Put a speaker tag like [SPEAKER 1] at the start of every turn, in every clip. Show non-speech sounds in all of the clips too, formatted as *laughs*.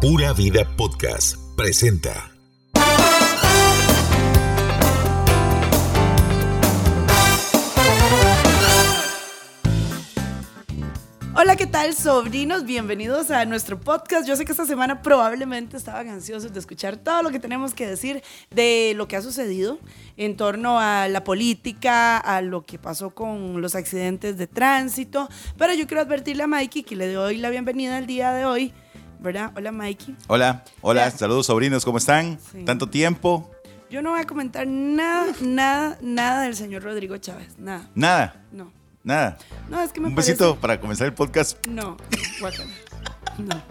[SPEAKER 1] Pura Vida Podcast presenta.
[SPEAKER 2] ¿Qué tal, sobrinos? Bienvenidos a nuestro podcast. Yo sé que esta semana probablemente estaban ansiosos de escuchar todo lo que tenemos que decir de lo que ha sucedido en torno a la política, a lo que pasó con los accidentes de tránsito. Pero yo quiero advertirle a Mikey que le doy la bienvenida al día de hoy. ¿Verdad? Hola, Mikey.
[SPEAKER 3] Hola, hola, saludos sobrinos, ¿cómo están?
[SPEAKER 2] Sí.
[SPEAKER 3] Tanto tiempo,
[SPEAKER 2] Yo no voy a comentar nada, nada, nada del señor Rodrigo Chávez. Nada.
[SPEAKER 3] nada,
[SPEAKER 2] No.
[SPEAKER 3] Nada.
[SPEAKER 2] No, es que me
[SPEAKER 3] Un
[SPEAKER 2] parece-
[SPEAKER 3] besito para comenzar el podcast.
[SPEAKER 2] No, guácala. No.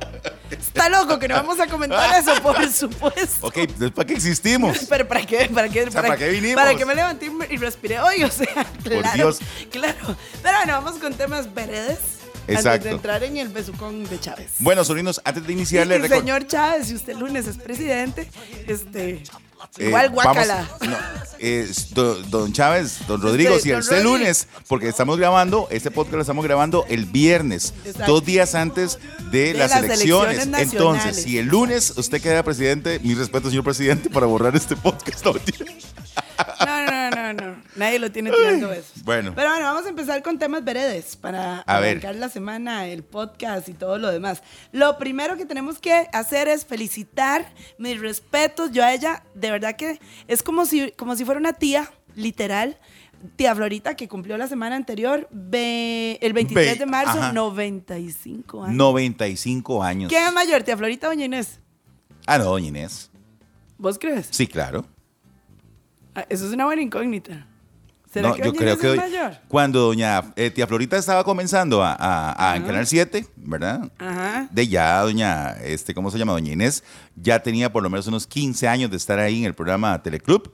[SPEAKER 2] Está loco que no vamos a comentar eso, por *laughs* supuesto.
[SPEAKER 3] Ok, entonces, ¿para qué existimos? *laughs*
[SPEAKER 2] Pero ¿para qué? ¿Para qué?
[SPEAKER 3] sea, ¿para qué vinimos?
[SPEAKER 2] Para que me levanté y respiré hoy, o sea, claro.
[SPEAKER 3] Dios.
[SPEAKER 2] Claro. Pero bueno, vamos con temas veredes. Antes
[SPEAKER 3] Exacto.
[SPEAKER 2] de entrar en el besucón de Chávez.
[SPEAKER 3] Bueno, sobrinos, antes de iniciar,
[SPEAKER 2] y
[SPEAKER 3] recuerdo.
[SPEAKER 2] señor Chávez, si usted el lunes es presidente, este. *laughs*
[SPEAKER 3] eh,
[SPEAKER 2] igual
[SPEAKER 3] vamos-
[SPEAKER 2] guácala.
[SPEAKER 3] no, do- don Chávez, don Rodrigo, si
[SPEAKER 2] don
[SPEAKER 3] este lunes, porque estamos grabando, este podcast lo estamos grabando el viernes,
[SPEAKER 2] Exacto.
[SPEAKER 3] dos días antes de,
[SPEAKER 2] De
[SPEAKER 3] las,
[SPEAKER 2] las
[SPEAKER 3] elecciones.
[SPEAKER 2] elecciones
[SPEAKER 3] Entonces, si el lunes usted queda presidente, mi respeto, señor presidente, para borrar este podcast. *laughs* No.
[SPEAKER 2] No, no, no, no. Nadie lo tiene tirando eso.
[SPEAKER 3] Bueno.
[SPEAKER 2] Pero bueno, vamos a empezar con temas veredes para
[SPEAKER 3] A ver.
[SPEAKER 2] arrancar la semana, el podcast y todo lo demás. Lo primero que tenemos que hacer es felicitar mis respetos. Yo a ella, de verdad que es como si, como si fuera una tía, literal. Tía Florita, que cumplió la semana anterior, ve- el 23
[SPEAKER 3] Ve-
[SPEAKER 2] de marzo,
[SPEAKER 3] ajá.
[SPEAKER 2] 95 años.
[SPEAKER 3] 95 años.
[SPEAKER 2] ¿Quién es mayor, tía Florita o doña Inés?
[SPEAKER 3] Ah, no, doña Inés.
[SPEAKER 2] ¿Vos crees?
[SPEAKER 3] Sí, claro.
[SPEAKER 2] Ah, eso es una buena incógnita. ¿Será
[SPEAKER 3] No,
[SPEAKER 2] que
[SPEAKER 3] yo creo que hoy-
[SPEAKER 2] mayor?
[SPEAKER 3] cuando doña eh, tía Florita estaba comenzando a, a- a- en. Canal 7, ¿verdad?
[SPEAKER 2] Ajá.
[SPEAKER 3] De ya doña, este, ¿cómo se llama? Doña Inés, ya tenía por lo menos unos 15 años de estar ahí en el programa Teleclub.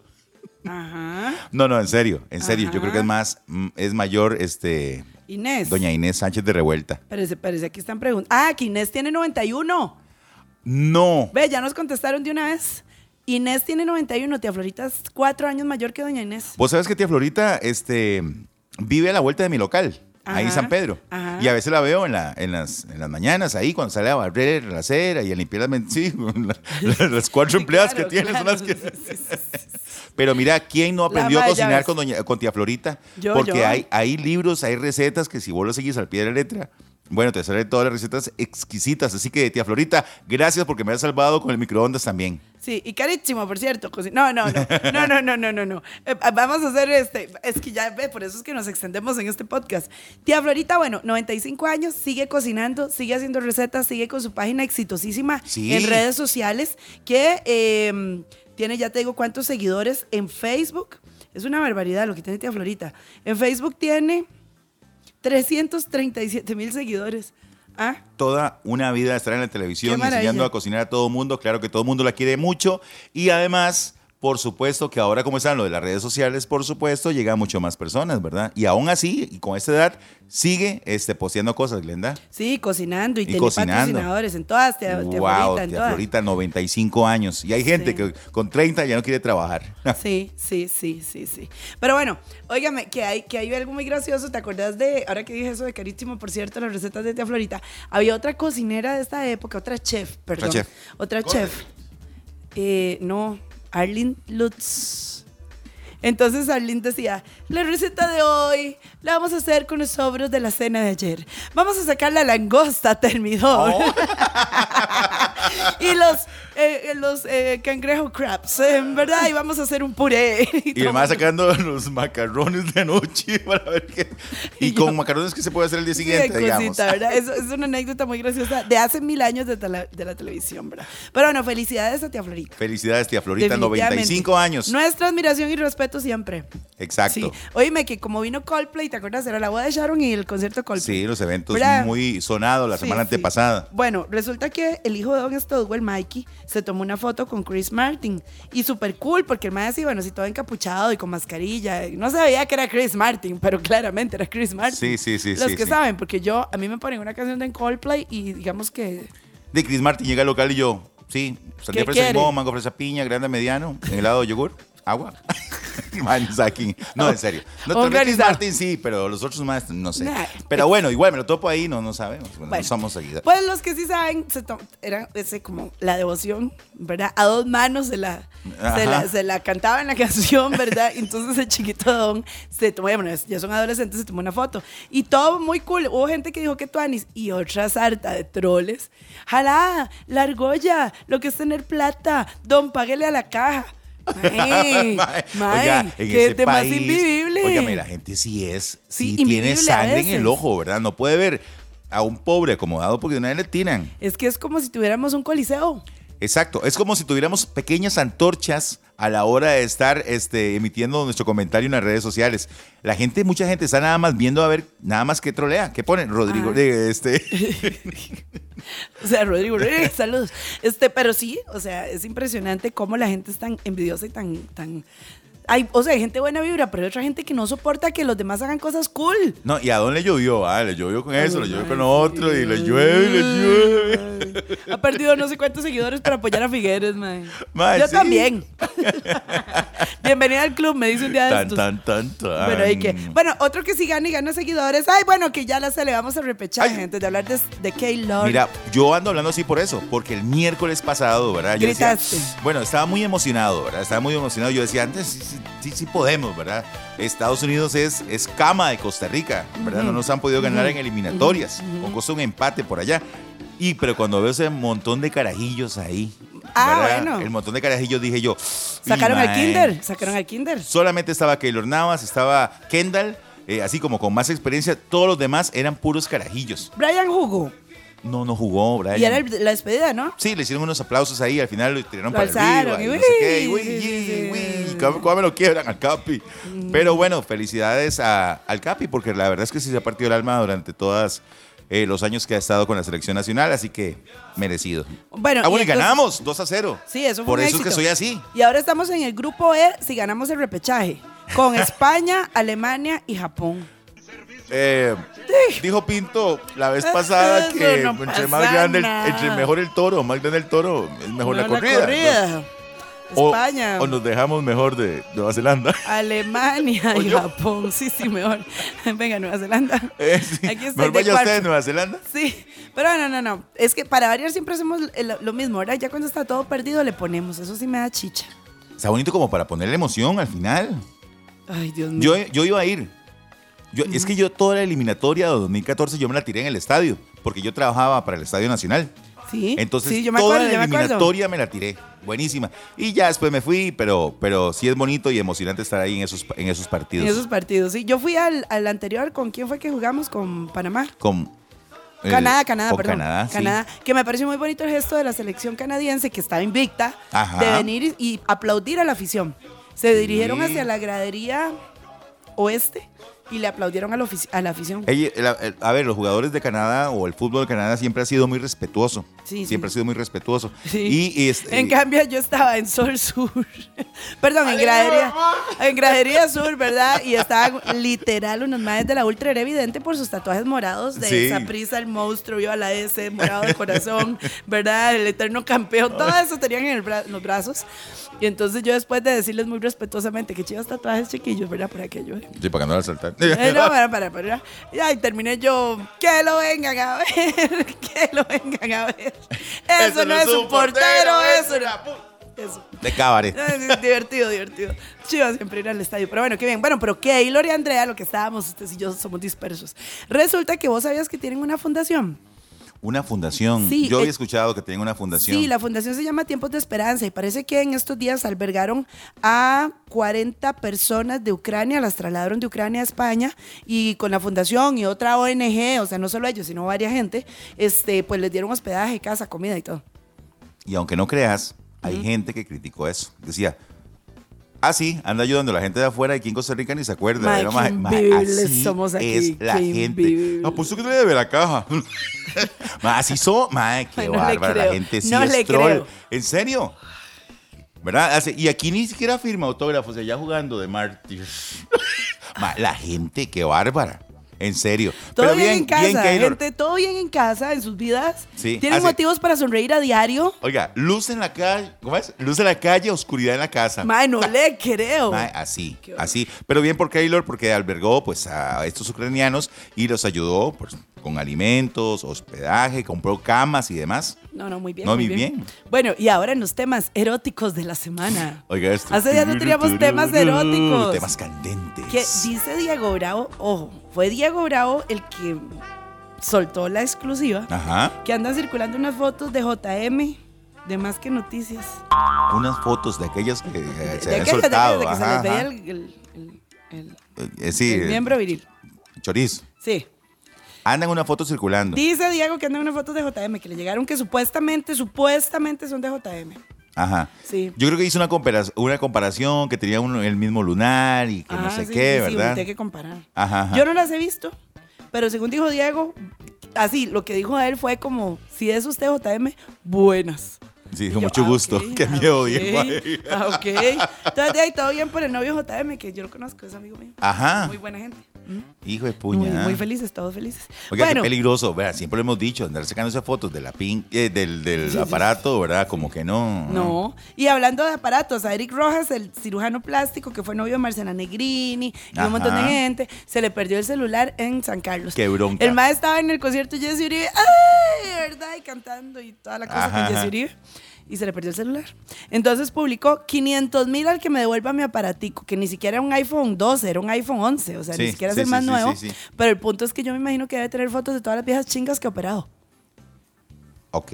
[SPEAKER 2] Ajá.
[SPEAKER 3] No, no, en serio, en serio. Yo creo que es más, es mayor, este,
[SPEAKER 2] Inés.
[SPEAKER 3] doña Inés Sánchez de Revuelta.
[SPEAKER 2] Parece, parece aquí están preguntando. Ah, que Inés tiene 91.
[SPEAKER 3] No.
[SPEAKER 2] Ve, ya nos contestaron de una vez. Inés tiene 91, tía Florita es cuatro años mayor que doña Inés.
[SPEAKER 3] Vos sabes que tía Florita, este, vive a la vuelta de mi local. Ahí en
[SPEAKER 2] Ajá,
[SPEAKER 3] San Pedro.
[SPEAKER 2] ajá.
[SPEAKER 3] Y a veces la veo en, la, en, las, en las mañanas, ahí cuando sale a barrer la acera y a limpiar las, sí, *laughs* la- la- *laughs* las cuatro empleadas
[SPEAKER 2] Claro,
[SPEAKER 3] que tiene. son las que-
[SPEAKER 2] Sí, sí.
[SPEAKER 3] Pero mira, ¿quién no aprendió a cocinar con, doña, con tía Florita?
[SPEAKER 2] Yo,
[SPEAKER 3] Porque
[SPEAKER 2] yo.
[SPEAKER 3] Hay, hay libros, hay recetas que si vos lo seguís al pie de la letra, bueno, te salen todas las recetas exquisitas. Así que, tía Florita, gracias porque me has salvado con el microondas también.
[SPEAKER 2] Sí, y carísimo, por cierto. No, no, no, no, no, no, no, no, no. Eh, vamos a hacer este, es que ya ve, por eso es que nos extendemos en este podcast. Tía Florita, bueno, 95 años, sigue cocinando, sigue haciendo recetas, sigue con su página exitosísima
[SPEAKER 3] Sí.
[SPEAKER 2] en redes sociales, que eh, tiene, ya te digo, cuántos seguidores en Facebook. Es una barbaridad lo que tiene tía Florita. En Facebook tiene 337 mil seguidores. ¿Ah?
[SPEAKER 3] toda una vida estar en la televisión enseñando a cocinar a todo mundo. Claro que todo el mundo la quiere mucho. Y además, por supuesto que ahora como están lo de las redes sociales, por supuesto, llega a mucho más personas, ¿verdad? Y aún así, y con esta edad, sigue este, posteando cosas, Glenda.
[SPEAKER 2] Sí, cocinando y,
[SPEAKER 3] Y
[SPEAKER 2] tiene
[SPEAKER 3] cocinando.
[SPEAKER 2] patrocinadores en todas, tía, tía
[SPEAKER 3] wow,
[SPEAKER 2] Florita, en
[SPEAKER 3] tía
[SPEAKER 2] todas.
[SPEAKER 3] Florita, 95 años. Y hay gente
[SPEAKER 2] Sí.
[SPEAKER 3] que con 30 ya no quiere trabajar. *laughs*
[SPEAKER 2] Sí, sí, sí, sí, sí. Pero bueno, óigame, que hay, que hay algo muy gracioso. ¿Te acuerdas de, ahora que dije eso de carísimo, por cierto, las recetas de tía Florita? Había otra cocinera de esta época, otra chef, perdón.
[SPEAKER 3] chef.
[SPEAKER 2] Otra chef. Eh, no, Arlene Lutz. Entonces Arlene decía, la receta de hoy la vamos a hacer con los sobros de la cena de ayer. Vamos a sacar la langosta *laughs* termidor.
[SPEAKER 3] Oh. *laughs*
[SPEAKER 2] y los, eh, los eh, cangrejo crabs, eh, ¿verdad? Y vamos a hacer un puré. *laughs*
[SPEAKER 3] Y además sacando los macarrones de anoche para ver qué. Y,
[SPEAKER 2] Y
[SPEAKER 3] con
[SPEAKER 2] yo-
[SPEAKER 3] macarrones que se puede hacer el día
[SPEAKER 2] Sí,
[SPEAKER 3] siguiente,
[SPEAKER 2] de
[SPEAKER 3] digamos.
[SPEAKER 2] Es, es una anécdota muy graciosa de hace mil años de, tele- de la televisión, ¿verdad? Pero bueno, felicidades a tía Florita.
[SPEAKER 3] Felicidades, tía Florita,
[SPEAKER 2] Definitivamente.
[SPEAKER 3] 95 años.
[SPEAKER 2] Nuestra admiración y respeto siempre.
[SPEAKER 3] Exacto.
[SPEAKER 2] Sí. Oíme que como vino Coldplay, ¿te acuerdas? Era la boda de Sharon y el concierto Coldplay.
[SPEAKER 3] Sí, los eventos
[SPEAKER 2] ¿Verdad?
[SPEAKER 3] muy sonados la
[SPEAKER 2] Sí,
[SPEAKER 3] semana
[SPEAKER 2] sí.
[SPEAKER 3] antepasada.
[SPEAKER 2] Bueno, resulta que el hijo de Don Stowell, Mikey, se tomó una foto con Chris Martin. Y súper cool, porque el maestro, bueno, sí, todo encapuchado y con mascarilla. No se veía que era Chris Martin, pero claramente era Chris Martin.
[SPEAKER 3] Sí, sí, sí,
[SPEAKER 2] Los que saben, porque yo, a mí me ponen una canción de Coldplay y digamos que
[SPEAKER 3] De Chris Martin llega al local y yo, sí, sandía
[SPEAKER 2] ¿Qué
[SPEAKER 3] fresa limón, mango fresa piña, grande mediano, en helado de yogur, agua. *laughs* *laughs* Man, Saki. No, en serio. No, tal vez Chris
[SPEAKER 2] Organizado.
[SPEAKER 3] Martin sí, pero los otros más no sé.
[SPEAKER 2] Nah.
[SPEAKER 3] Pero bueno, igual me lo topo ahí, no, no sabemos. Bueno,
[SPEAKER 2] Bueno,
[SPEAKER 3] no somos seguidores.
[SPEAKER 2] Pues los que sí saben, se to- era ese como la devoción, ¿verdad? A dos manos se la, se
[SPEAKER 3] Ajá.
[SPEAKER 2] la, se la cantaba en la *laughs* canción, ¿verdad? Entonces el chiquito Don se tomó, bueno, ya son adolescentes, se tomó una foto. Y todo muy cool. Hubo gente que dijo que tuanis y otra sarta de troles. Jalá, la argolla, lo que es tener plata. Don, páguele a la caja. *laughs* Mae,
[SPEAKER 3] oiga, en
[SPEAKER 2] qué
[SPEAKER 3] ese
[SPEAKER 2] tema
[SPEAKER 3] país,
[SPEAKER 2] invivible.
[SPEAKER 3] Óigame, la gente sí es,
[SPEAKER 2] Sí,
[SPEAKER 3] sí, tiene sangre en el ojo, ¿verdad? No puede ver a un pobre acomodado porque de una vez le tiran.
[SPEAKER 2] Es que es como si tuviéramos un coliseo.
[SPEAKER 3] Exacto, es como si tuviéramos pequeñas antorchas a la hora de estar este, emitiendo nuestro comentario en las redes sociales. La gente, mucha gente está nada más viendo a ver, nada más que trolea. ¿Qué ponen? Rodrigo, eh, este, *laughs*
[SPEAKER 2] O sea, Rodrigo, *laughs* saludos. Este, pero sí, o sea, es impresionante cómo la gente es tan envidiosa y tan, tan. Hay, o sea, hay gente buena vibra, pero hay otra gente que no soporta que los demás hagan cosas cool.
[SPEAKER 3] No, ¿y a dónde le llovió? Ah, le llovió con eso, le llovió con otro, y le llueve, le llueve.
[SPEAKER 2] Ay, Ha perdido no sé cuántos seguidores para apoyar a Figueres.
[SPEAKER 3] Mae,
[SPEAKER 2] Yo
[SPEAKER 3] sí.
[SPEAKER 2] también. *laughs* Bienvenida al club, me dice un día de
[SPEAKER 3] Tan,
[SPEAKER 2] estos.
[SPEAKER 3] tan, tan, tan.
[SPEAKER 2] Bueno, hay que. Bueno, otro que sí gana y gana seguidores. Ay, bueno, que ya la se le vamos a repechar,
[SPEAKER 3] Ay.
[SPEAKER 2] antes de hablar de, de K-Lord.
[SPEAKER 3] Mira, yo ando hablando así por eso, porque el miércoles pasado, ¿verdad? Yo decía,
[SPEAKER 2] Gritaste.
[SPEAKER 3] bueno, estaba muy emocionado, ¿verdad? Estaba muy emocionado. Yo decía, antes sí, sí, podemos, ¿verdad? Estados Unidos es, es cama de Costa Rica, ¿verdad? No nos han podido ganar en eliminatorias, con costo un empate por allá. Y, pero cuando veo ese montón de carajillos ahí,
[SPEAKER 2] Ah,
[SPEAKER 3] ¿verdad?
[SPEAKER 2] bueno.
[SPEAKER 3] El montón de carajillos dije yo.
[SPEAKER 2] Sacaron
[SPEAKER 3] "Y,
[SPEAKER 2] al
[SPEAKER 3] mae".
[SPEAKER 2] Kinder, sacaron al Kinder.
[SPEAKER 3] Solamente estaba Keylor Navas, estaba Kendall, eh, así como con más experiencia. Todos los demás eran puros carajillos.
[SPEAKER 2] Brian jugó.
[SPEAKER 3] No, no jugó, Brian.
[SPEAKER 2] Y era el- la despedida, ¿no?
[SPEAKER 3] Sí, le hicieron unos aplausos ahí, al final lo tiraron
[SPEAKER 2] Lo
[SPEAKER 3] para
[SPEAKER 2] alzaron,
[SPEAKER 3] arriba.
[SPEAKER 2] y
[SPEAKER 3] Y no
[SPEAKER 2] uy,
[SPEAKER 3] sé qué, y uy,
[SPEAKER 2] sí, sí,
[SPEAKER 3] me lo quiebran al Capi. Pero bueno, felicidades a- al Capi, porque la verdad es que sí se ha partido el alma durante todos los años que ha estado con la selección nacional, así que merecido.
[SPEAKER 2] Bueno,
[SPEAKER 3] ah, bueno,
[SPEAKER 2] y entonces-
[SPEAKER 3] ganamos 2 a 0.
[SPEAKER 2] Sí, eso fue
[SPEAKER 3] Por
[SPEAKER 2] un
[SPEAKER 3] eso es que
[SPEAKER 2] éxito.
[SPEAKER 3] soy así.
[SPEAKER 2] Y ahora estamos en el grupo E si ganamos el repechaje. Con *laughs* España, Alemania y Japón.
[SPEAKER 3] Eh, dijo Pinto la vez pasada
[SPEAKER 2] Eso
[SPEAKER 3] que
[SPEAKER 2] no
[SPEAKER 3] entre más grande, el- entre mejor el toro, más grande el toro, es mejor la corrida. O,
[SPEAKER 2] España,
[SPEAKER 3] o nos dejamos mejor de Nueva Zelanda.
[SPEAKER 2] Alemania *laughs* y. Japón. Sí, sí, mejor. *laughs* Venga, Nueva Zelanda. *laughs*
[SPEAKER 3] Eh, sí.
[SPEAKER 2] Aquí estoy
[SPEAKER 3] Mejor
[SPEAKER 2] de
[SPEAKER 3] vaya usted a Nueva Zelanda.
[SPEAKER 2] Sí, pero no, no, no. Es que para variar siempre hacemos lo mismo, ¿verdad? Ya cuando está todo perdido le ponemos. Eso sí me da chicha.
[SPEAKER 3] Está bonito como para ponerle emoción al final.
[SPEAKER 2] Ay, Dios mío.
[SPEAKER 3] Yo, yo iba a ir. Yo, Es que yo toda la eliminatoria de 2014 yo me la tiré en el estadio, porque yo trabajaba para el Estadio Nacional.
[SPEAKER 2] sí,
[SPEAKER 3] Entonces
[SPEAKER 2] sí, yo me
[SPEAKER 3] toda
[SPEAKER 2] acuerdo,
[SPEAKER 3] la
[SPEAKER 2] me
[SPEAKER 3] eliminatoria me la tiré. Buenísima. Y ya después me fui, pero, pero sí es bonito y emocionante estar ahí en esos, en esos partidos.
[SPEAKER 2] En esos partidos, sí. Yo fui al, al anterior, ¿con quién fue que jugamos? Con Panamá.
[SPEAKER 3] Con, el-
[SPEAKER 2] Canadá, Canadá, perdón.
[SPEAKER 3] Canadá, sí.
[SPEAKER 2] Canadá, que me pareció muy bonito el gesto de la selección canadiense que estaba invicta
[SPEAKER 3] Ajá.
[SPEAKER 2] de venir y, y aplaudir a la afición. Se dirigieron hacia la gradería oeste y le aplaudieron a la, a la afición.
[SPEAKER 3] Ella- el- el- a ver, los jugadores de Canadá o el fútbol de Canadá siempre ha sido muy respetuoso.
[SPEAKER 2] Sí,
[SPEAKER 3] siempre
[SPEAKER 2] sí.
[SPEAKER 3] ha sido muy respetuoso.
[SPEAKER 2] Sí.
[SPEAKER 3] Y, y este-
[SPEAKER 2] En cambio, yo estaba en Sol Sur. *laughs* Perdón, en gradería, en gradería Sur, ¿verdad? Y estaban literal unos madres de la ultra era evidente por sus tatuajes morados de
[SPEAKER 3] Sí.
[SPEAKER 2] esa prisa, el monstruo, vio a la S, morado de corazón, ¿verdad? El eterno campeón, todo eso tenían en, el bra- en los brazos. Y entonces yo después de decirles muy respetuosamente que chivas tatuajes chiquillos, ¿verdad? Por aquello. ¿eh?
[SPEAKER 3] Sí, para que no la saltar.
[SPEAKER 2] Eh, no, *laughs* para, para, para. Ya, y terminé yo, que lo vengan a ver, *laughs* que lo vengan a ver. Eso, no es un portero, eso no. Eso.
[SPEAKER 3] De cabaret.
[SPEAKER 2] Divertido, divertido. Chivas siempre ir al estadio. Pero bueno, qué bien. Bueno, pero Keylor y Andrea, lo que estábamos, ustedes y yo somos dispersos. Resulta que vos sabías que tienen una fundación.
[SPEAKER 3] Una fundación.
[SPEAKER 2] Sí,
[SPEAKER 3] Yo había
[SPEAKER 2] eh,
[SPEAKER 3] escuchado que tenían una fundación.
[SPEAKER 2] Sí, la fundación se llama Tiempos de Esperanza y parece que en estos días albergaron a 40 personas de Ucrania, las trasladaron de Ucrania a España y con la fundación y otra ONG, o sea, no solo ellos, sino varias gente, este, pues les dieron hospedaje, casa, comida y todo.
[SPEAKER 3] Y aunque no creas, hay gente que criticó eso. Decía, ah, sí, anda ayudando a la gente de afuera aquí en Costa Rica ni se acuerda.
[SPEAKER 2] Mae,
[SPEAKER 3] Era, mae,
[SPEAKER 2] invivibles
[SPEAKER 3] así
[SPEAKER 2] somos aquí,
[SPEAKER 3] Es la gente. Ah, pues tú que te de la *laughs* caja. Así son. Mae, qué
[SPEAKER 2] Ay, no le
[SPEAKER 3] bárbara. La gente sí
[SPEAKER 2] no
[SPEAKER 3] es
[SPEAKER 2] le
[SPEAKER 3] troll.
[SPEAKER 2] creo.
[SPEAKER 3] ¿En serio? ¿Verdad? Y aquí ni siquiera firma autógrafos, allá jugando de mártir. *laughs* La gente, qué bárbara. En serio.
[SPEAKER 2] Todo
[SPEAKER 3] Pero
[SPEAKER 2] bien, en casa,
[SPEAKER 3] Keylor.
[SPEAKER 2] gente, todo bien en casa, en sus vidas.
[SPEAKER 3] Sí,
[SPEAKER 2] Tienen motivos para sonreír a diario.
[SPEAKER 3] Oiga, luz en la calle, ¿cómo es? Luz en la calle, oscuridad en la casa.
[SPEAKER 2] Mae, no *laughs* le creo.
[SPEAKER 3] Mae, así, así. Pero bien por Keylor, porque albergó pues a estos ucranianos y los ayudó pues, con alimentos, hospedaje, compró camas y demás.
[SPEAKER 2] No, no, muy bien.
[SPEAKER 3] No,
[SPEAKER 2] muy
[SPEAKER 3] muy bien.
[SPEAKER 2] Bueno, y ahora en los temas eróticos de la semana. *laughs*
[SPEAKER 3] Oiga esto.
[SPEAKER 2] Hace días no teníamos temas eróticos.
[SPEAKER 3] Temas candentes.
[SPEAKER 2] Que dice Diego Bravo, ojo, fue Diego Bravo el que soltó la exclusiva,
[SPEAKER 3] Ajá.
[SPEAKER 2] que andan circulando unas fotos de JM, de más que noticias.
[SPEAKER 3] Unas fotos de aquellas que eh, se
[SPEAKER 2] de
[SPEAKER 3] soltado.
[SPEAKER 2] de que
[SPEAKER 3] Ajá,
[SPEAKER 2] se les veía el, el- el- el-
[SPEAKER 3] Eh, sí,
[SPEAKER 2] el miembro viril.
[SPEAKER 3] chorizo.
[SPEAKER 2] Sí.
[SPEAKER 3] Andan una foto circulando.
[SPEAKER 2] Dice Diego que andan unas fotos de JM, que le llegaron que supuestamente, supuestamente son de JM.
[SPEAKER 3] Ajá.
[SPEAKER 2] Sí.
[SPEAKER 3] Yo creo que hizo una comparación, una comparación que tenía uno- el mismo lunar y que no
[SPEAKER 2] Ah,
[SPEAKER 3] sé
[SPEAKER 2] sí,
[SPEAKER 3] qué,
[SPEAKER 2] sí, sí,
[SPEAKER 3] ¿verdad?
[SPEAKER 2] hay que comparar.
[SPEAKER 3] Ajá, ajá.
[SPEAKER 2] Yo no las he visto, pero según dijo Diego, así, lo que dijo él fue como, si es usted JM, buenas.
[SPEAKER 3] Sí,
[SPEAKER 2] yo,
[SPEAKER 3] mucho
[SPEAKER 2] ah,
[SPEAKER 3] gusto.
[SPEAKER 2] ok,
[SPEAKER 3] Qué
[SPEAKER 2] ah,
[SPEAKER 3] miedo,
[SPEAKER 2] ok,
[SPEAKER 3] Diego.
[SPEAKER 2] ah, ok. Entonces, de ahí todo bien por el novio JM, que yo lo conozco, es amigo mío.
[SPEAKER 3] Ajá.
[SPEAKER 2] Muy buena gente. ¿Mm?
[SPEAKER 3] Hijo de
[SPEAKER 2] Muy,
[SPEAKER 3] puña.
[SPEAKER 2] muy felices, todos felices.
[SPEAKER 3] Oiga,
[SPEAKER 2] bueno,
[SPEAKER 3] qué peligroso, vea, siempre lo hemos dicho, andar sacándose fotos de la pin, eh, del, del aparato, ¿verdad? Como que no.
[SPEAKER 2] No, y hablando de aparatos, a Eric Rojas, el cirujano plástico que fue novio de Marcela Negrini y
[SPEAKER 3] Ajá.
[SPEAKER 2] un montón de gente, se le perdió el celular en San Carlos.
[SPEAKER 3] Qué bronca.
[SPEAKER 2] El maestro estaba en el concierto de Jesse Uribe, ¡ay! ¿verdad? Y cantando y toda la cosa
[SPEAKER 3] Ajá,
[SPEAKER 2] con. Jesse Uribe. Y se le perdió el celular. Entonces publicó 500 mil al que me devuelva mi aparatico, que ni siquiera era un iPhone 12, era un iPhone 11, o sea,
[SPEAKER 3] Sí,
[SPEAKER 2] ni siquiera es
[SPEAKER 3] sí,
[SPEAKER 2] el más
[SPEAKER 3] sí,
[SPEAKER 2] nuevo.
[SPEAKER 3] sí, sí.
[SPEAKER 2] Pero el punto es que yo me imagino que debe tener fotos de todas las viejas chingas que ha operado.
[SPEAKER 3] Ok.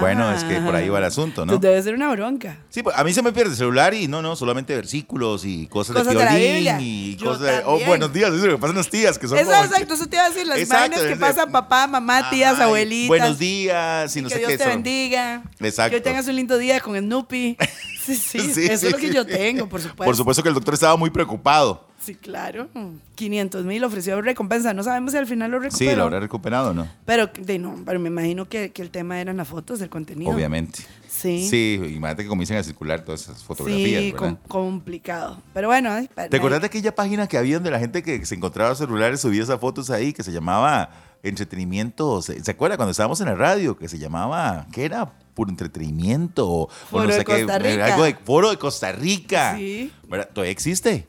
[SPEAKER 3] Bueno, es que por ahí va el asunto, ¿no?
[SPEAKER 2] Entonces debe ser una bronca.
[SPEAKER 3] Sí, pues, a mí se me pierde el celular y no, no, solamente versículos y cosas,
[SPEAKER 2] Cosas
[SPEAKER 3] de violín y
[SPEAKER 2] Yo
[SPEAKER 3] cosas de. Oh, buenos días, eso es lo que pasan las tías, que son
[SPEAKER 2] Eso,
[SPEAKER 3] como-
[SPEAKER 2] exacto, eso te iba a decir, las que pasan papá, mamá, tías, abuelitas.
[SPEAKER 3] Buenos días y no
[SPEAKER 2] que
[SPEAKER 3] sé
[SPEAKER 2] Dios
[SPEAKER 3] qué.
[SPEAKER 2] te
[SPEAKER 3] son-
[SPEAKER 2] bendiga.
[SPEAKER 3] Exacto.
[SPEAKER 2] Que hoy tengas un lindo día con Snoopy. *laughs* Sí, sí, *laughs*
[SPEAKER 3] Sí,
[SPEAKER 2] eso es lo que yo tengo, por supuesto.
[SPEAKER 3] Por supuesto que el doctor estaba muy preocupado.
[SPEAKER 2] Sí, claro. 500 mil ofreció recompensa. No sabemos si al final lo recuperó.
[SPEAKER 3] Sí, lo habrá recuperado, ¿no?
[SPEAKER 2] Pero, de, no, pero me imagino que, que el tema eran las fotos, el contenido.
[SPEAKER 3] Obviamente.
[SPEAKER 2] Sí.
[SPEAKER 3] Sí, imagínate que comiencen a circular todas esas fotografías,
[SPEAKER 2] Sí, complicado. Pero bueno. ay,
[SPEAKER 3] ¿Te acuerdas de aquella página que había donde la gente que se encontraba celulares subía esas fotos ahí que se llamaba entretenimiento? ¿Se, se acuerda cuando estábamos en la radio que se llamaba, qué era? Puro entretenimiento o, o
[SPEAKER 2] Foro
[SPEAKER 3] no sé qué,
[SPEAKER 2] Rica.
[SPEAKER 3] algo de Foro de Costa Rica.
[SPEAKER 2] Sí.
[SPEAKER 3] ¿Verdad? Todavía existe.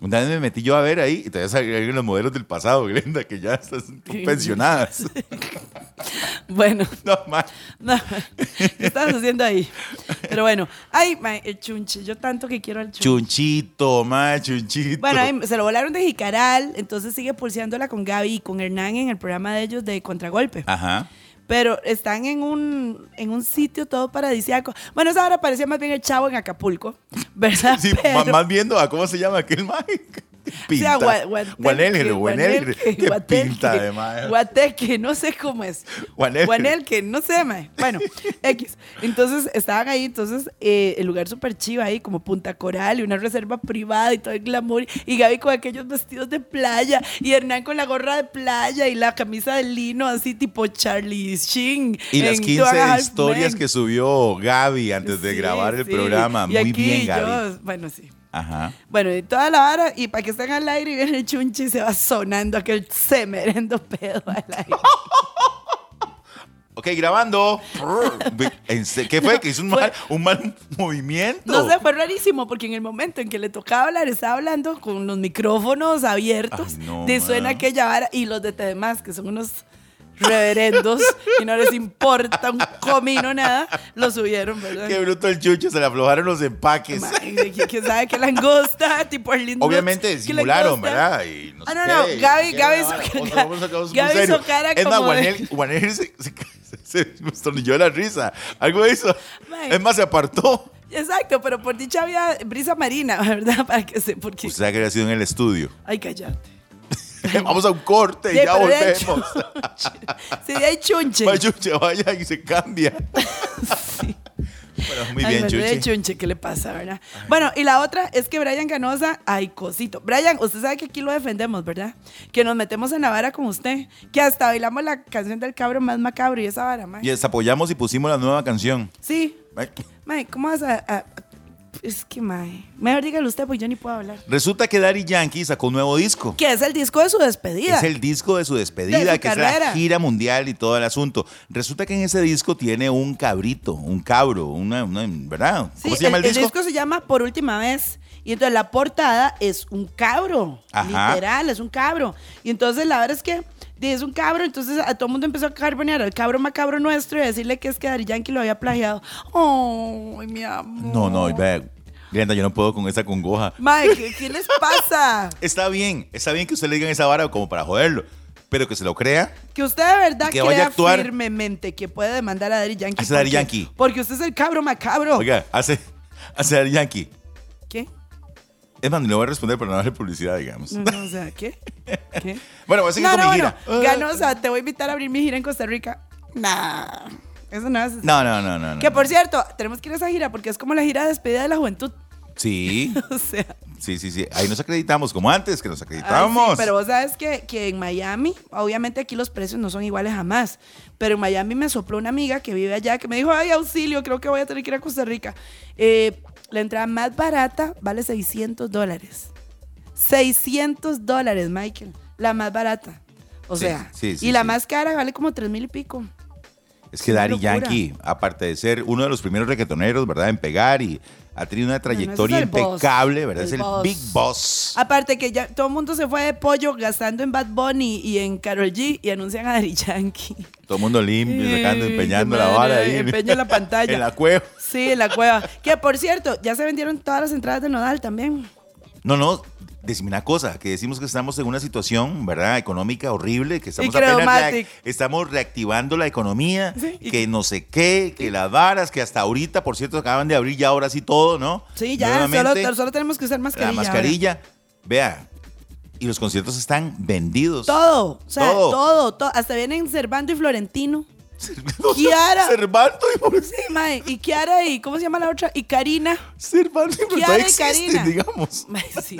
[SPEAKER 3] Una vez me metí yo a ver ahí y todavía salieron los modelos del pasado, *laughs* Glenda, que ya están *laughs* pensionadas. *laughs*
[SPEAKER 2] Bueno.
[SPEAKER 3] no, man.
[SPEAKER 2] No, ¿Qué estabas haciendo ahí? Pero bueno, ay, el chunche, yo tanto que quiero al chunche.
[SPEAKER 3] Chunchito, ma, chunchito.
[SPEAKER 2] Bueno, se lo volaron de Jicaral, entonces sigue pulseándola con Gaby y con Hernán en el programa de ellos de Contragolpe.
[SPEAKER 3] Ajá.
[SPEAKER 2] Pero están en un, en un sitio todo paradisiaco. Bueno, esa hora parecía más bien el chavo en Acapulco, *laughs* ¿verdad?
[SPEAKER 3] Sí,
[SPEAKER 2] Pero-
[SPEAKER 3] más viendo a cómo se llama aquel *laughs* man.
[SPEAKER 2] Sí, a Gua-
[SPEAKER 3] Guanelgre, Guanelgre. Qué
[SPEAKER 2] Guateque,
[SPEAKER 3] pinta.
[SPEAKER 2] Guateque, no sé cómo es.
[SPEAKER 3] Guanelgre.
[SPEAKER 2] Guanelque, no sé, mae. Bueno, *laughs* X. Entonces estaban ahí, entonces eh, el lugar súper chiva ahí, como Punta Coral y una reserva privada y todo el glamour. Y Gaby con aquellos vestidos de playa y Hernán con la gorra de playa y la camisa de lino así tipo Charlie Sheen.
[SPEAKER 3] Y las
[SPEAKER 2] en
[SPEAKER 3] 15
[SPEAKER 2] Two and a Half
[SPEAKER 3] historias que subió Gaby antes de
[SPEAKER 2] Sí,
[SPEAKER 3] grabar el
[SPEAKER 2] sí.
[SPEAKER 3] programa.
[SPEAKER 2] Y
[SPEAKER 3] Muy
[SPEAKER 2] aquí
[SPEAKER 3] bien,
[SPEAKER 2] yo,
[SPEAKER 3] Gaby.
[SPEAKER 2] bueno, sí.
[SPEAKER 3] Ajá.
[SPEAKER 2] Bueno, y toda la vara, y para que estén al aire y vean el chunchi, se va sonando aquel semerendo pedo al aire.
[SPEAKER 3] Ok, grabando. ¿Qué fue? Que hizo un mal, un mal movimiento.
[SPEAKER 2] No sé, fue rarísimo, porque en el momento en que le tocaba hablar, estaba hablando con los micrófonos abiertos,
[SPEAKER 3] Ay, no,
[SPEAKER 2] de suena
[SPEAKER 3] man.
[SPEAKER 2] aquella vara, y los de demás, que son unos reverendos, y no les importa un comino nada, lo subieron, ¿verdad?
[SPEAKER 3] Qué bruto el chucho, se le aflojaron los empaques.
[SPEAKER 2] Mae, ¿qui- ¿Quién sabe qué langosta? Tipo Arlindo.
[SPEAKER 3] Obviamente
[SPEAKER 2] ¿qué
[SPEAKER 3] simularon? ¿verdad? Y no
[SPEAKER 2] Ah, no, no, Gaby- Gaby hizo Gaby hizo cara
[SPEAKER 3] Es más,
[SPEAKER 2] como
[SPEAKER 3] Juanel, Juanel se, se, se, la risa. Algo hizo. Es más, se apartó.
[SPEAKER 2] Exacto, pero por dicha había brisa marina, *laughs* ¿verdad? Para que se, porque...
[SPEAKER 3] Usted que había sido en el estudio.
[SPEAKER 2] Ay, cállate. *laughs*
[SPEAKER 3] Vamos a un corte y
[SPEAKER 2] Sí,
[SPEAKER 3] ya volvemos.
[SPEAKER 2] chunche. *laughs* Sí, de ahí chunche.
[SPEAKER 3] Va, Chuche, vaya y se cambia. *laughs*
[SPEAKER 2] Sí.
[SPEAKER 3] Bueno, muy
[SPEAKER 2] Ay,
[SPEAKER 3] bien, Chuchi.
[SPEAKER 2] chunche, ¿qué le pasa, verdad? Bueno, y la otra es que Brian Canosa, ay, cosito. Brian, usted sabe que aquí lo defendemos, ¿verdad? Que nos metemos en la vara con usted. Que hasta bailamos la canción del cabro más macabro y esa vara, mae.
[SPEAKER 3] Y apoyamos y pusimos la nueva canción.
[SPEAKER 2] Sí. Mae, ¿cómo vas a, a- Es que, mae. Mejor dígalo usted, porque yo ni puedo hablar.
[SPEAKER 3] Resulta que Daddy Yankee sacó un nuevo disco.
[SPEAKER 2] Que es el disco de su despedida.
[SPEAKER 3] Es el disco de su despedida,
[SPEAKER 2] De su
[SPEAKER 3] que es la gira mundial y todo el asunto. Resulta que en ese disco tiene un cabrito, un cabro, una, una- ¿verdad?
[SPEAKER 2] Sí,
[SPEAKER 3] ¿Cómo se llama el, disco?
[SPEAKER 2] se llama Por Última Vez. Y entonces la portada es un cabro.
[SPEAKER 3] Ajá.
[SPEAKER 2] Literal, es un cabro. Y entonces la verdad es que es un cabro. Entonces a todo el mundo empezó a carbonear al cabro macabro nuestro y a decirle que es que Daddy Yankee lo había plagiado. ¡Ay, mi amor!
[SPEAKER 3] No, no, ve, Glenda, yo no puedo con esa congoja.
[SPEAKER 2] Mae, ¿qué, qué les pasa? *laughs*
[SPEAKER 3] Está bien, está bien que usted le digan esa vara como para joderlo, pero que se lo crea.
[SPEAKER 2] Que usted de verdad
[SPEAKER 3] Que vaya a
[SPEAKER 2] crea
[SPEAKER 3] actuar.
[SPEAKER 2] firmemente que puede demandar a Daddy Yankee.
[SPEAKER 3] Hace
[SPEAKER 2] porque-
[SPEAKER 3] Yankee.
[SPEAKER 2] Porque usted es el cabro macabro.
[SPEAKER 3] Oiga, hace, hace Daddy Yankee.
[SPEAKER 2] ¿Qué?
[SPEAKER 3] Es más, ni le voy a responder para no darle publicidad, digamos.
[SPEAKER 2] No, no, o sea, ¿qué? *laughs* ¿Qué?
[SPEAKER 3] Bueno, voy a seguir
[SPEAKER 2] No,
[SPEAKER 3] con
[SPEAKER 2] no,
[SPEAKER 3] mi gira.
[SPEAKER 2] Ganosa, te voy a invitar a abrir mi gira en Costa Rica. Nah, eso no es.
[SPEAKER 3] No, no, no, no. no.
[SPEAKER 2] Que por cierto, tenemos que ir a esa gira porque es como la gira de despedida de la juventud.
[SPEAKER 3] Sí, *laughs*
[SPEAKER 2] O sea,
[SPEAKER 3] sí, sí, sí. Ahí nos acreditamos, como antes que nos
[SPEAKER 2] ay,
[SPEAKER 3] acreditábamos.
[SPEAKER 2] sí, pero vos sabes que, que en Miami, obviamente aquí los precios no son iguales jamás, pero en Miami me sopló una amiga que vive allá que me dijo, ay, auxilio, creo que voy a tener que ir a Costa Rica. Eh, la entrada más barata vale 600 dólares. 600 dólares, Michael. La más barata. O
[SPEAKER 3] Sí,
[SPEAKER 2] sea,
[SPEAKER 3] sí, sí,
[SPEAKER 2] y la más cara vale como 3 mil y pico.
[SPEAKER 3] Es que Daddy. Yankee, aparte de ser uno de los primeros reggaetoneros, ¿verdad? En pegar y ha tenido una trayectoria impecable, ¿verdad?
[SPEAKER 2] El
[SPEAKER 3] es el
[SPEAKER 2] boss.
[SPEAKER 3] Big Boss.
[SPEAKER 2] Aparte que ya todo el mundo se fue de pollo gastando en Bad Bunny y en Karol G y anuncian a Daddy Yankee.
[SPEAKER 3] Todo el mundo limpio, sacando, empeñando la vara ahí.
[SPEAKER 2] empeña la *laughs* pantalla.
[SPEAKER 3] en la cueva.
[SPEAKER 2] Sí, en la cueva. Que por cierto, ya se vendieron todas las entradas de Nodal también.
[SPEAKER 3] No, no, decime una cosa, que decimos que estamos en una situación, ¿verdad? Económica horrible, que estamos apenas reac- estamos reactivando la economía,
[SPEAKER 2] Sí,
[SPEAKER 3] que no sé qué, que las varas, que hasta ahorita, por cierto, acaban de abrir ya ahora sí todo, ¿no?
[SPEAKER 2] Sí, ya, solo, solo tenemos que usar mascarilla.
[SPEAKER 3] la
[SPEAKER 2] ahora.
[SPEAKER 3] mascarilla. Vea, y los conciertos están vendidos.
[SPEAKER 2] Todo, o sea,
[SPEAKER 3] Todo.
[SPEAKER 2] todo. todo, Hasta vienen Cervando y Florentino. Kiara.
[SPEAKER 3] Servando y
[SPEAKER 2] Sí, mae. Y Kiara y, ¿cómo se llama la otra? Y Karina.
[SPEAKER 3] Servando y
[SPEAKER 2] Kiara
[SPEAKER 3] todavía
[SPEAKER 2] y
[SPEAKER 3] existen,
[SPEAKER 2] Karina.
[SPEAKER 3] digamos.
[SPEAKER 2] Mae, sí.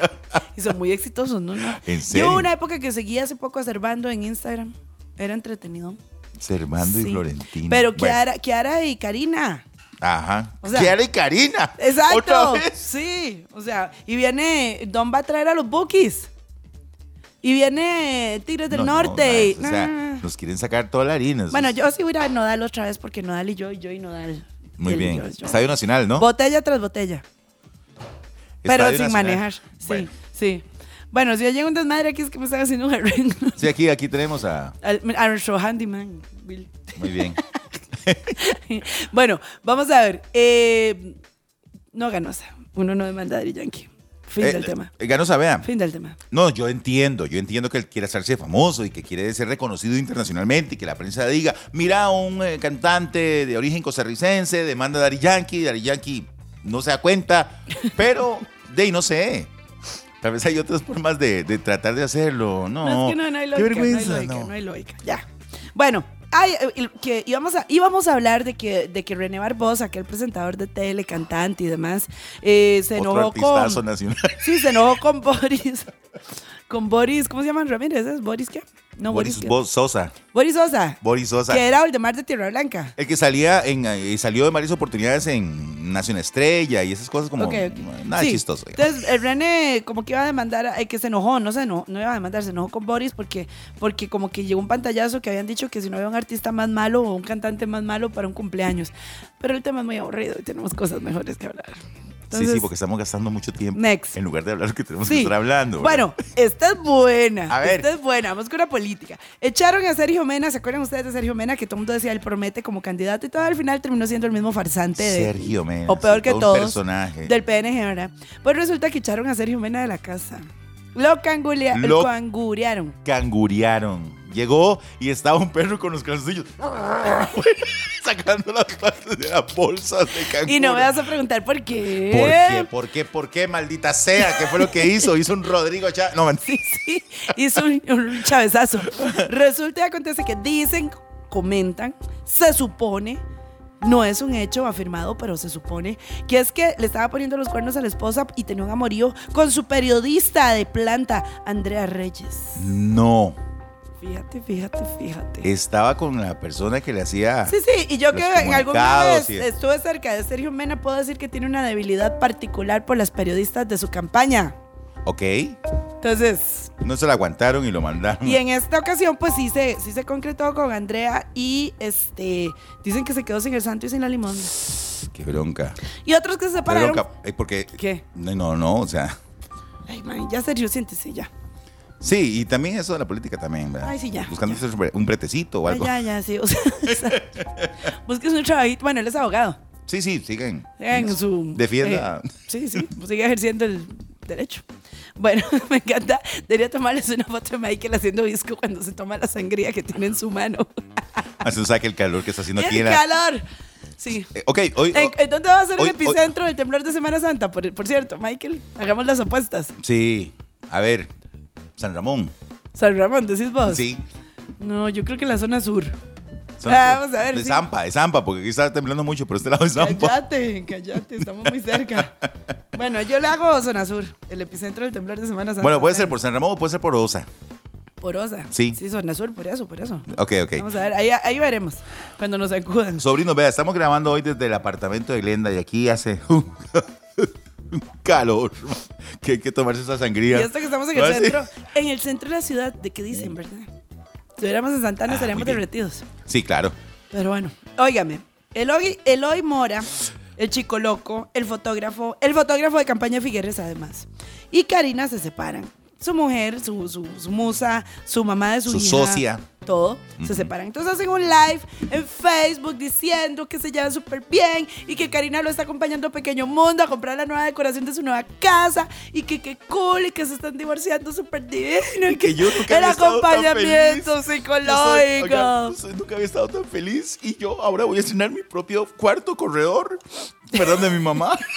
[SPEAKER 2] Y son muy exitosos, ¿no? no.
[SPEAKER 3] ¿En
[SPEAKER 2] Yo
[SPEAKER 3] serio?
[SPEAKER 2] hubo una época que seguía hace poco a Cervando en Instagram. Era entretenido.
[SPEAKER 3] Servando y. Florentino.
[SPEAKER 2] Pero
[SPEAKER 3] Bueno,
[SPEAKER 2] Kiara, Kiara y Karina.
[SPEAKER 3] Ajá.
[SPEAKER 2] O sea-
[SPEAKER 3] Kiara y Karina.
[SPEAKER 2] Exacto.
[SPEAKER 3] ¿Otra vez?
[SPEAKER 2] Sí, o sea, y viene, Don va a traer a los Bookies. Y viene Tigres del
[SPEAKER 3] No, no,
[SPEAKER 2] Norte.
[SPEAKER 3] o sea. Nos quieren sacar toda la harina.
[SPEAKER 2] bueno,
[SPEAKER 3] es-
[SPEAKER 2] yo sí voy a ir a Nodal otra vez porque Nodal y yo, y yo y Nodal.
[SPEAKER 3] Muy
[SPEAKER 2] y
[SPEAKER 3] bien.
[SPEAKER 2] yo, yo.
[SPEAKER 3] Estadio Nacional, ¿no?
[SPEAKER 2] Botella tras botella. Pero
[SPEAKER 3] Estadio
[SPEAKER 2] sin
[SPEAKER 3] Nacional.
[SPEAKER 2] manejar. Sí,
[SPEAKER 3] Bueno,
[SPEAKER 2] sí. Bueno, si yo llego un desmadre aquí es que me están haciendo un arreglo.
[SPEAKER 3] sí, aquí, aquí tenemos a.
[SPEAKER 2] Al- A nuestro handyman. Bill.
[SPEAKER 3] Muy bien. *laughs*
[SPEAKER 2] bueno, vamos a ver. Eh, no ganosa. Uno no demanda a Daddy Yankee. Fin
[SPEAKER 3] Eh,
[SPEAKER 2] del tema.
[SPEAKER 3] eh, Ganosa, vea.
[SPEAKER 2] Fin del tema.
[SPEAKER 3] No, yo entiendo, yo entiendo que él quiere hacerse famoso y que quiere ser reconocido internacionalmente y que la prensa diga, mira, un eh, cantante de origen costarricense demanda a Daddy Yankee, Daddy Yankee no se da cuenta, *laughs* pero de ahí no sé. Tal vez hay otras formas de, de tratar de hacerlo. No,
[SPEAKER 2] No, es que no, no hay
[SPEAKER 3] qué
[SPEAKER 2] lógica,
[SPEAKER 3] vergüenza.
[SPEAKER 2] no hay lógica,
[SPEAKER 3] no.
[SPEAKER 2] no hay lógica. Ya. Bueno, ay, eh, que íbamos a, íbamos a hablar de que, de que René Barbosa, aquel presentador de tele, cantante y demás, eh, se
[SPEAKER 3] Otro
[SPEAKER 2] enojó con...
[SPEAKER 3] nacional.
[SPEAKER 2] Sí, se enojó con Boris. Con Boris, ¿cómo se llama Ramírez? ¿Es Boris qué? No, Boris,
[SPEAKER 3] Boris
[SPEAKER 2] qué?
[SPEAKER 3] Bo- Sosa.
[SPEAKER 2] Boris Sosa.
[SPEAKER 3] Boris Sosa.
[SPEAKER 2] Que era el de Mar de Tierra Blanca.
[SPEAKER 3] El que salía en, eh, salió de varias oportunidades en Nación Estrella y esas cosas como nada
[SPEAKER 2] Sí.
[SPEAKER 3] chistoso. digamos.
[SPEAKER 2] Entonces, el René como que iba a demandar, eh, que se enojó, no se enojó, no iba a demandar, se enojó con Boris porque, porque como que llegó un pantallazo que habían dicho que si no había un artista más malo o un cantante más malo para un cumpleaños. Pero el tema es muy aburrido y tenemos cosas mejores que hablar.
[SPEAKER 3] Sí, sí, porque estamos gastando mucho tiempo
[SPEAKER 2] Next.
[SPEAKER 3] en lugar de hablar lo que tenemos que estar hablando. ¿verdad?
[SPEAKER 2] Bueno, esta es buena.
[SPEAKER 3] A ver.
[SPEAKER 2] Esta es buena. Vamos con la política. Echaron a Sergio Mena. ¿Se acuerdan ustedes de Sergio Mena? Que todo el mundo decía él promete como candidato y todo al final terminó siendo el mismo farsante de.
[SPEAKER 3] Sergio Mena.
[SPEAKER 2] O peor
[SPEAKER 3] sí,
[SPEAKER 2] que
[SPEAKER 3] todo.
[SPEAKER 2] Del PNG, ¿verdad? Pues resulta que echaron a Sergio Mena de la casa. Lo, cangulea-
[SPEAKER 3] Lo-
[SPEAKER 2] cangurearon.
[SPEAKER 3] Llegó y estaba un perro con los calzoncillos *laughs* sacando las patas de las bolsas de canguro.
[SPEAKER 2] Y no me vas a preguntar por qué.
[SPEAKER 3] ¿Por qué? ¿Por qué? ¿Por qué? Maldita sea. ¿Qué fue lo que hizo? Hizo un Rodrigo Chávez. No, mentira.
[SPEAKER 2] Sí, sí, hizo un, un chavezazo. Resulta y acontece que dicen, comentan, se supone, no es un hecho afirmado, pero se supone, que es que le estaba poniendo los cuernos a la esposa y tenía un amorío con su periodista de planta, Andrea Reyes.
[SPEAKER 3] No.
[SPEAKER 2] Fíjate, fíjate, fíjate.
[SPEAKER 3] Estaba con la persona que le hacía.
[SPEAKER 2] Sí, sí, y yo que en alguna vez
[SPEAKER 3] y-
[SPEAKER 2] estuve cerca de Sergio Mena, puedo decir que tiene una debilidad particular por las periodistas de su campaña.
[SPEAKER 3] Ok.
[SPEAKER 2] Entonces,
[SPEAKER 3] No se la aguantaron y lo mandaron.
[SPEAKER 2] y en esta ocasión, pues sí se, sí se concretó con Andrea y este dicen que se quedó sin el santo y sin la limón.
[SPEAKER 3] Qué bronca.
[SPEAKER 2] Y otros que se
[SPEAKER 3] Qué
[SPEAKER 2] separaron.
[SPEAKER 3] bronca. Eh, porque.
[SPEAKER 2] ¿Qué?
[SPEAKER 3] No, no, no, o sea.
[SPEAKER 2] Ay, man, ya Sergio, siéntese ya.
[SPEAKER 3] Sí, y también eso de la política también, ¿verdad?
[SPEAKER 2] Ay, sí, ya,
[SPEAKER 3] Buscando
[SPEAKER 2] ya.
[SPEAKER 3] un bretecito o
[SPEAKER 2] Ay,
[SPEAKER 3] algo.
[SPEAKER 2] ya, ya, sí. O sea, *laughs* busques un trabajito. Bueno, él es abogado.
[SPEAKER 3] Sí, sí, siguen.
[SPEAKER 2] En su.
[SPEAKER 3] Defienda.
[SPEAKER 2] eh, sí, sí, sigue ejerciendo el derecho. Bueno, *laughs* me encanta. Debería tomarles una foto de Michael haciendo disco cuando se toma la sangría que tiene en su mano. *laughs*
[SPEAKER 3] Hace un saque el calor que está haciendo aquí
[SPEAKER 2] ¡Qué
[SPEAKER 3] en la.
[SPEAKER 2] calor! Sí.
[SPEAKER 3] Eh, ok, hoy.
[SPEAKER 2] ¿En, en dónde va a ser
[SPEAKER 3] hoy-
[SPEAKER 2] el epicentro del temblor de Semana Santa? Por, por cierto, Michael, hagamos las apuestas.
[SPEAKER 3] Sí. A ver. San Ramón.
[SPEAKER 2] San Ramón, decís vos.
[SPEAKER 3] Sí.
[SPEAKER 2] No, yo creo que la zona sur. Ah, vamos a ver,
[SPEAKER 3] De
[SPEAKER 2] sí.
[SPEAKER 3] Zampa, de Zampa, porque aquí está temblando mucho, pero este lado es Zampa.
[SPEAKER 2] Cállate, cállate, estamos muy cerca. Bueno, yo le hago zona sur, el epicentro del temblor de Semana Santa.
[SPEAKER 3] Bueno, puede ser por San Ramón o puede ser por Osa.
[SPEAKER 2] Porosa.
[SPEAKER 3] Sí.
[SPEAKER 2] Sí, zona sur, por eso, por eso.
[SPEAKER 3] Ok, ok.
[SPEAKER 2] Vamos a ver, ahí, ahí veremos cuando nos acudan.
[SPEAKER 3] Sobrino, vea, estamos grabando hoy desde el apartamento de Glenda y aquí hace *laughs* un calor. Que hay que tomarse esa
[SPEAKER 2] Y
[SPEAKER 3] sangría.
[SPEAKER 2] esto que estamos en el centro, en el centro de la ciudad, ¿de qué dicen, verdad? Si estuviéramos en Santana
[SPEAKER 3] Ah,
[SPEAKER 2] estaríamos derretidos.
[SPEAKER 3] Sí, claro.
[SPEAKER 2] Pero bueno, óigame, Eloy, Eloy Mora, el chico loco, el fotógrafo, el fotógrafo de campaña Figueres además, y Karina se separan. Su mujer, su, su, su musa, su mamá de su,
[SPEAKER 3] Su
[SPEAKER 2] hija,
[SPEAKER 3] socia.
[SPEAKER 2] todo, se separan. Entonces hacen un live en Facebook diciendo que se llevan súper bien y que Karina lo está acompañando a Pequeño Mundo a comprar la nueva decoración de su nueva casa y que qué cool y que se están divorciando súper divino y que,
[SPEAKER 3] Que yo nunca
[SPEAKER 2] el
[SPEAKER 3] había estado tan
[SPEAKER 2] acompañamiento.
[SPEAKER 3] Yo
[SPEAKER 2] psicológico.
[SPEAKER 3] soy- oiga, usted nunca había estado tan feliz y yo ahora voy a estrenar mi propio cuarto corredor. Perdón de mi mamá. *laughs*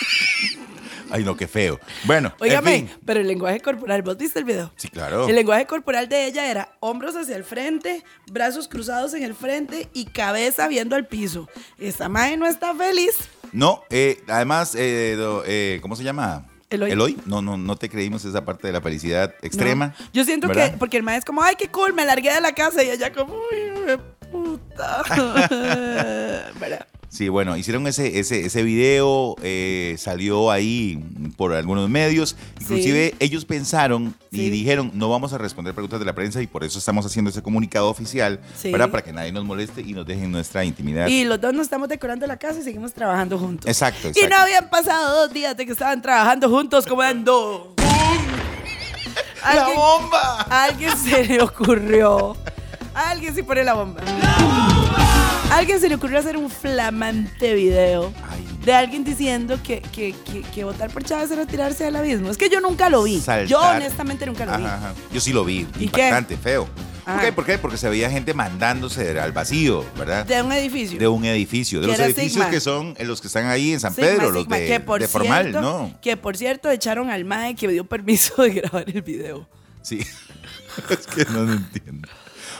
[SPEAKER 3] Ay, no, qué feo. Bueno,
[SPEAKER 2] Óigame,
[SPEAKER 3] en fin.
[SPEAKER 2] pero el lenguaje corporal, ¿vos viste el video?
[SPEAKER 3] Sí, claro.
[SPEAKER 2] El lenguaje corporal de ella era hombros hacia el frente, brazos cruzados en el frente y cabeza viendo al piso. Esta madre no está feliz.
[SPEAKER 3] No, eh, además, eh, do- eh, ¿cómo se llama?
[SPEAKER 2] Eloy.
[SPEAKER 3] No, no, no te creímos esa parte de la felicidad extrema.
[SPEAKER 2] No. Yo siento
[SPEAKER 3] ¿verdad?
[SPEAKER 2] que, porque el maestro es como, ay, qué cool, me largué de la casa y ella como, uy, puta. *laughs* *laughs* ¿Verdad?
[SPEAKER 3] Sí, bueno, hicieron ese, ese, ese video, eh, salió ahí por algunos medios. Inclusive ellos pensaron y
[SPEAKER 2] Sí.
[SPEAKER 3] dijeron, no vamos a responder preguntas de la prensa y por eso estamos haciendo ese comunicado oficial,
[SPEAKER 2] Sí.
[SPEAKER 3] ¿verdad? Para que nadie nos moleste y nos dejen nuestra intimidad.
[SPEAKER 2] Y los dos nos estamos decorando la casa y seguimos trabajando juntos.
[SPEAKER 3] Exacto,
[SPEAKER 2] Y
[SPEAKER 3] exacto.
[SPEAKER 2] no habían pasado dos días de que estaban trabajando juntos comando.
[SPEAKER 3] ¡La
[SPEAKER 2] Alguien-
[SPEAKER 3] bomba!
[SPEAKER 2] A alguien se le ocurrió. A alguien sí pone la bomba. A alguien se le ocurrió hacer un flamante video
[SPEAKER 3] Ay.
[SPEAKER 2] de alguien diciendo que, que, que, que votar por Chávez era tirarse al abismo. Es que yo nunca lo vi.
[SPEAKER 3] Saltar.
[SPEAKER 2] Yo honestamente nunca lo vi.
[SPEAKER 3] Ajá, ajá. Yo sí lo vi,
[SPEAKER 2] ¿Y
[SPEAKER 3] impactante, feo. ¿Por qué? ¿Por qué? Porque se veía gente mandándose al vacío, ¿verdad?
[SPEAKER 2] De un edificio.
[SPEAKER 3] de un edificio, de los edificios
[SPEAKER 2] Sigma.
[SPEAKER 3] que son los que están ahí en San
[SPEAKER 2] Sigma,
[SPEAKER 3] Pedro, los
[SPEAKER 2] Sigma,
[SPEAKER 3] de,
[SPEAKER 2] que por
[SPEAKER 3] de formal,
[SPEAKER 2] cierto,
[SPEAKER 3] ¿no?
[SPEAKER 2] Que por cierto echaron al MAE que dio permiso de grabar el video.
[SPEAKER 3] Sí. *laughs* es que no lo entiendo.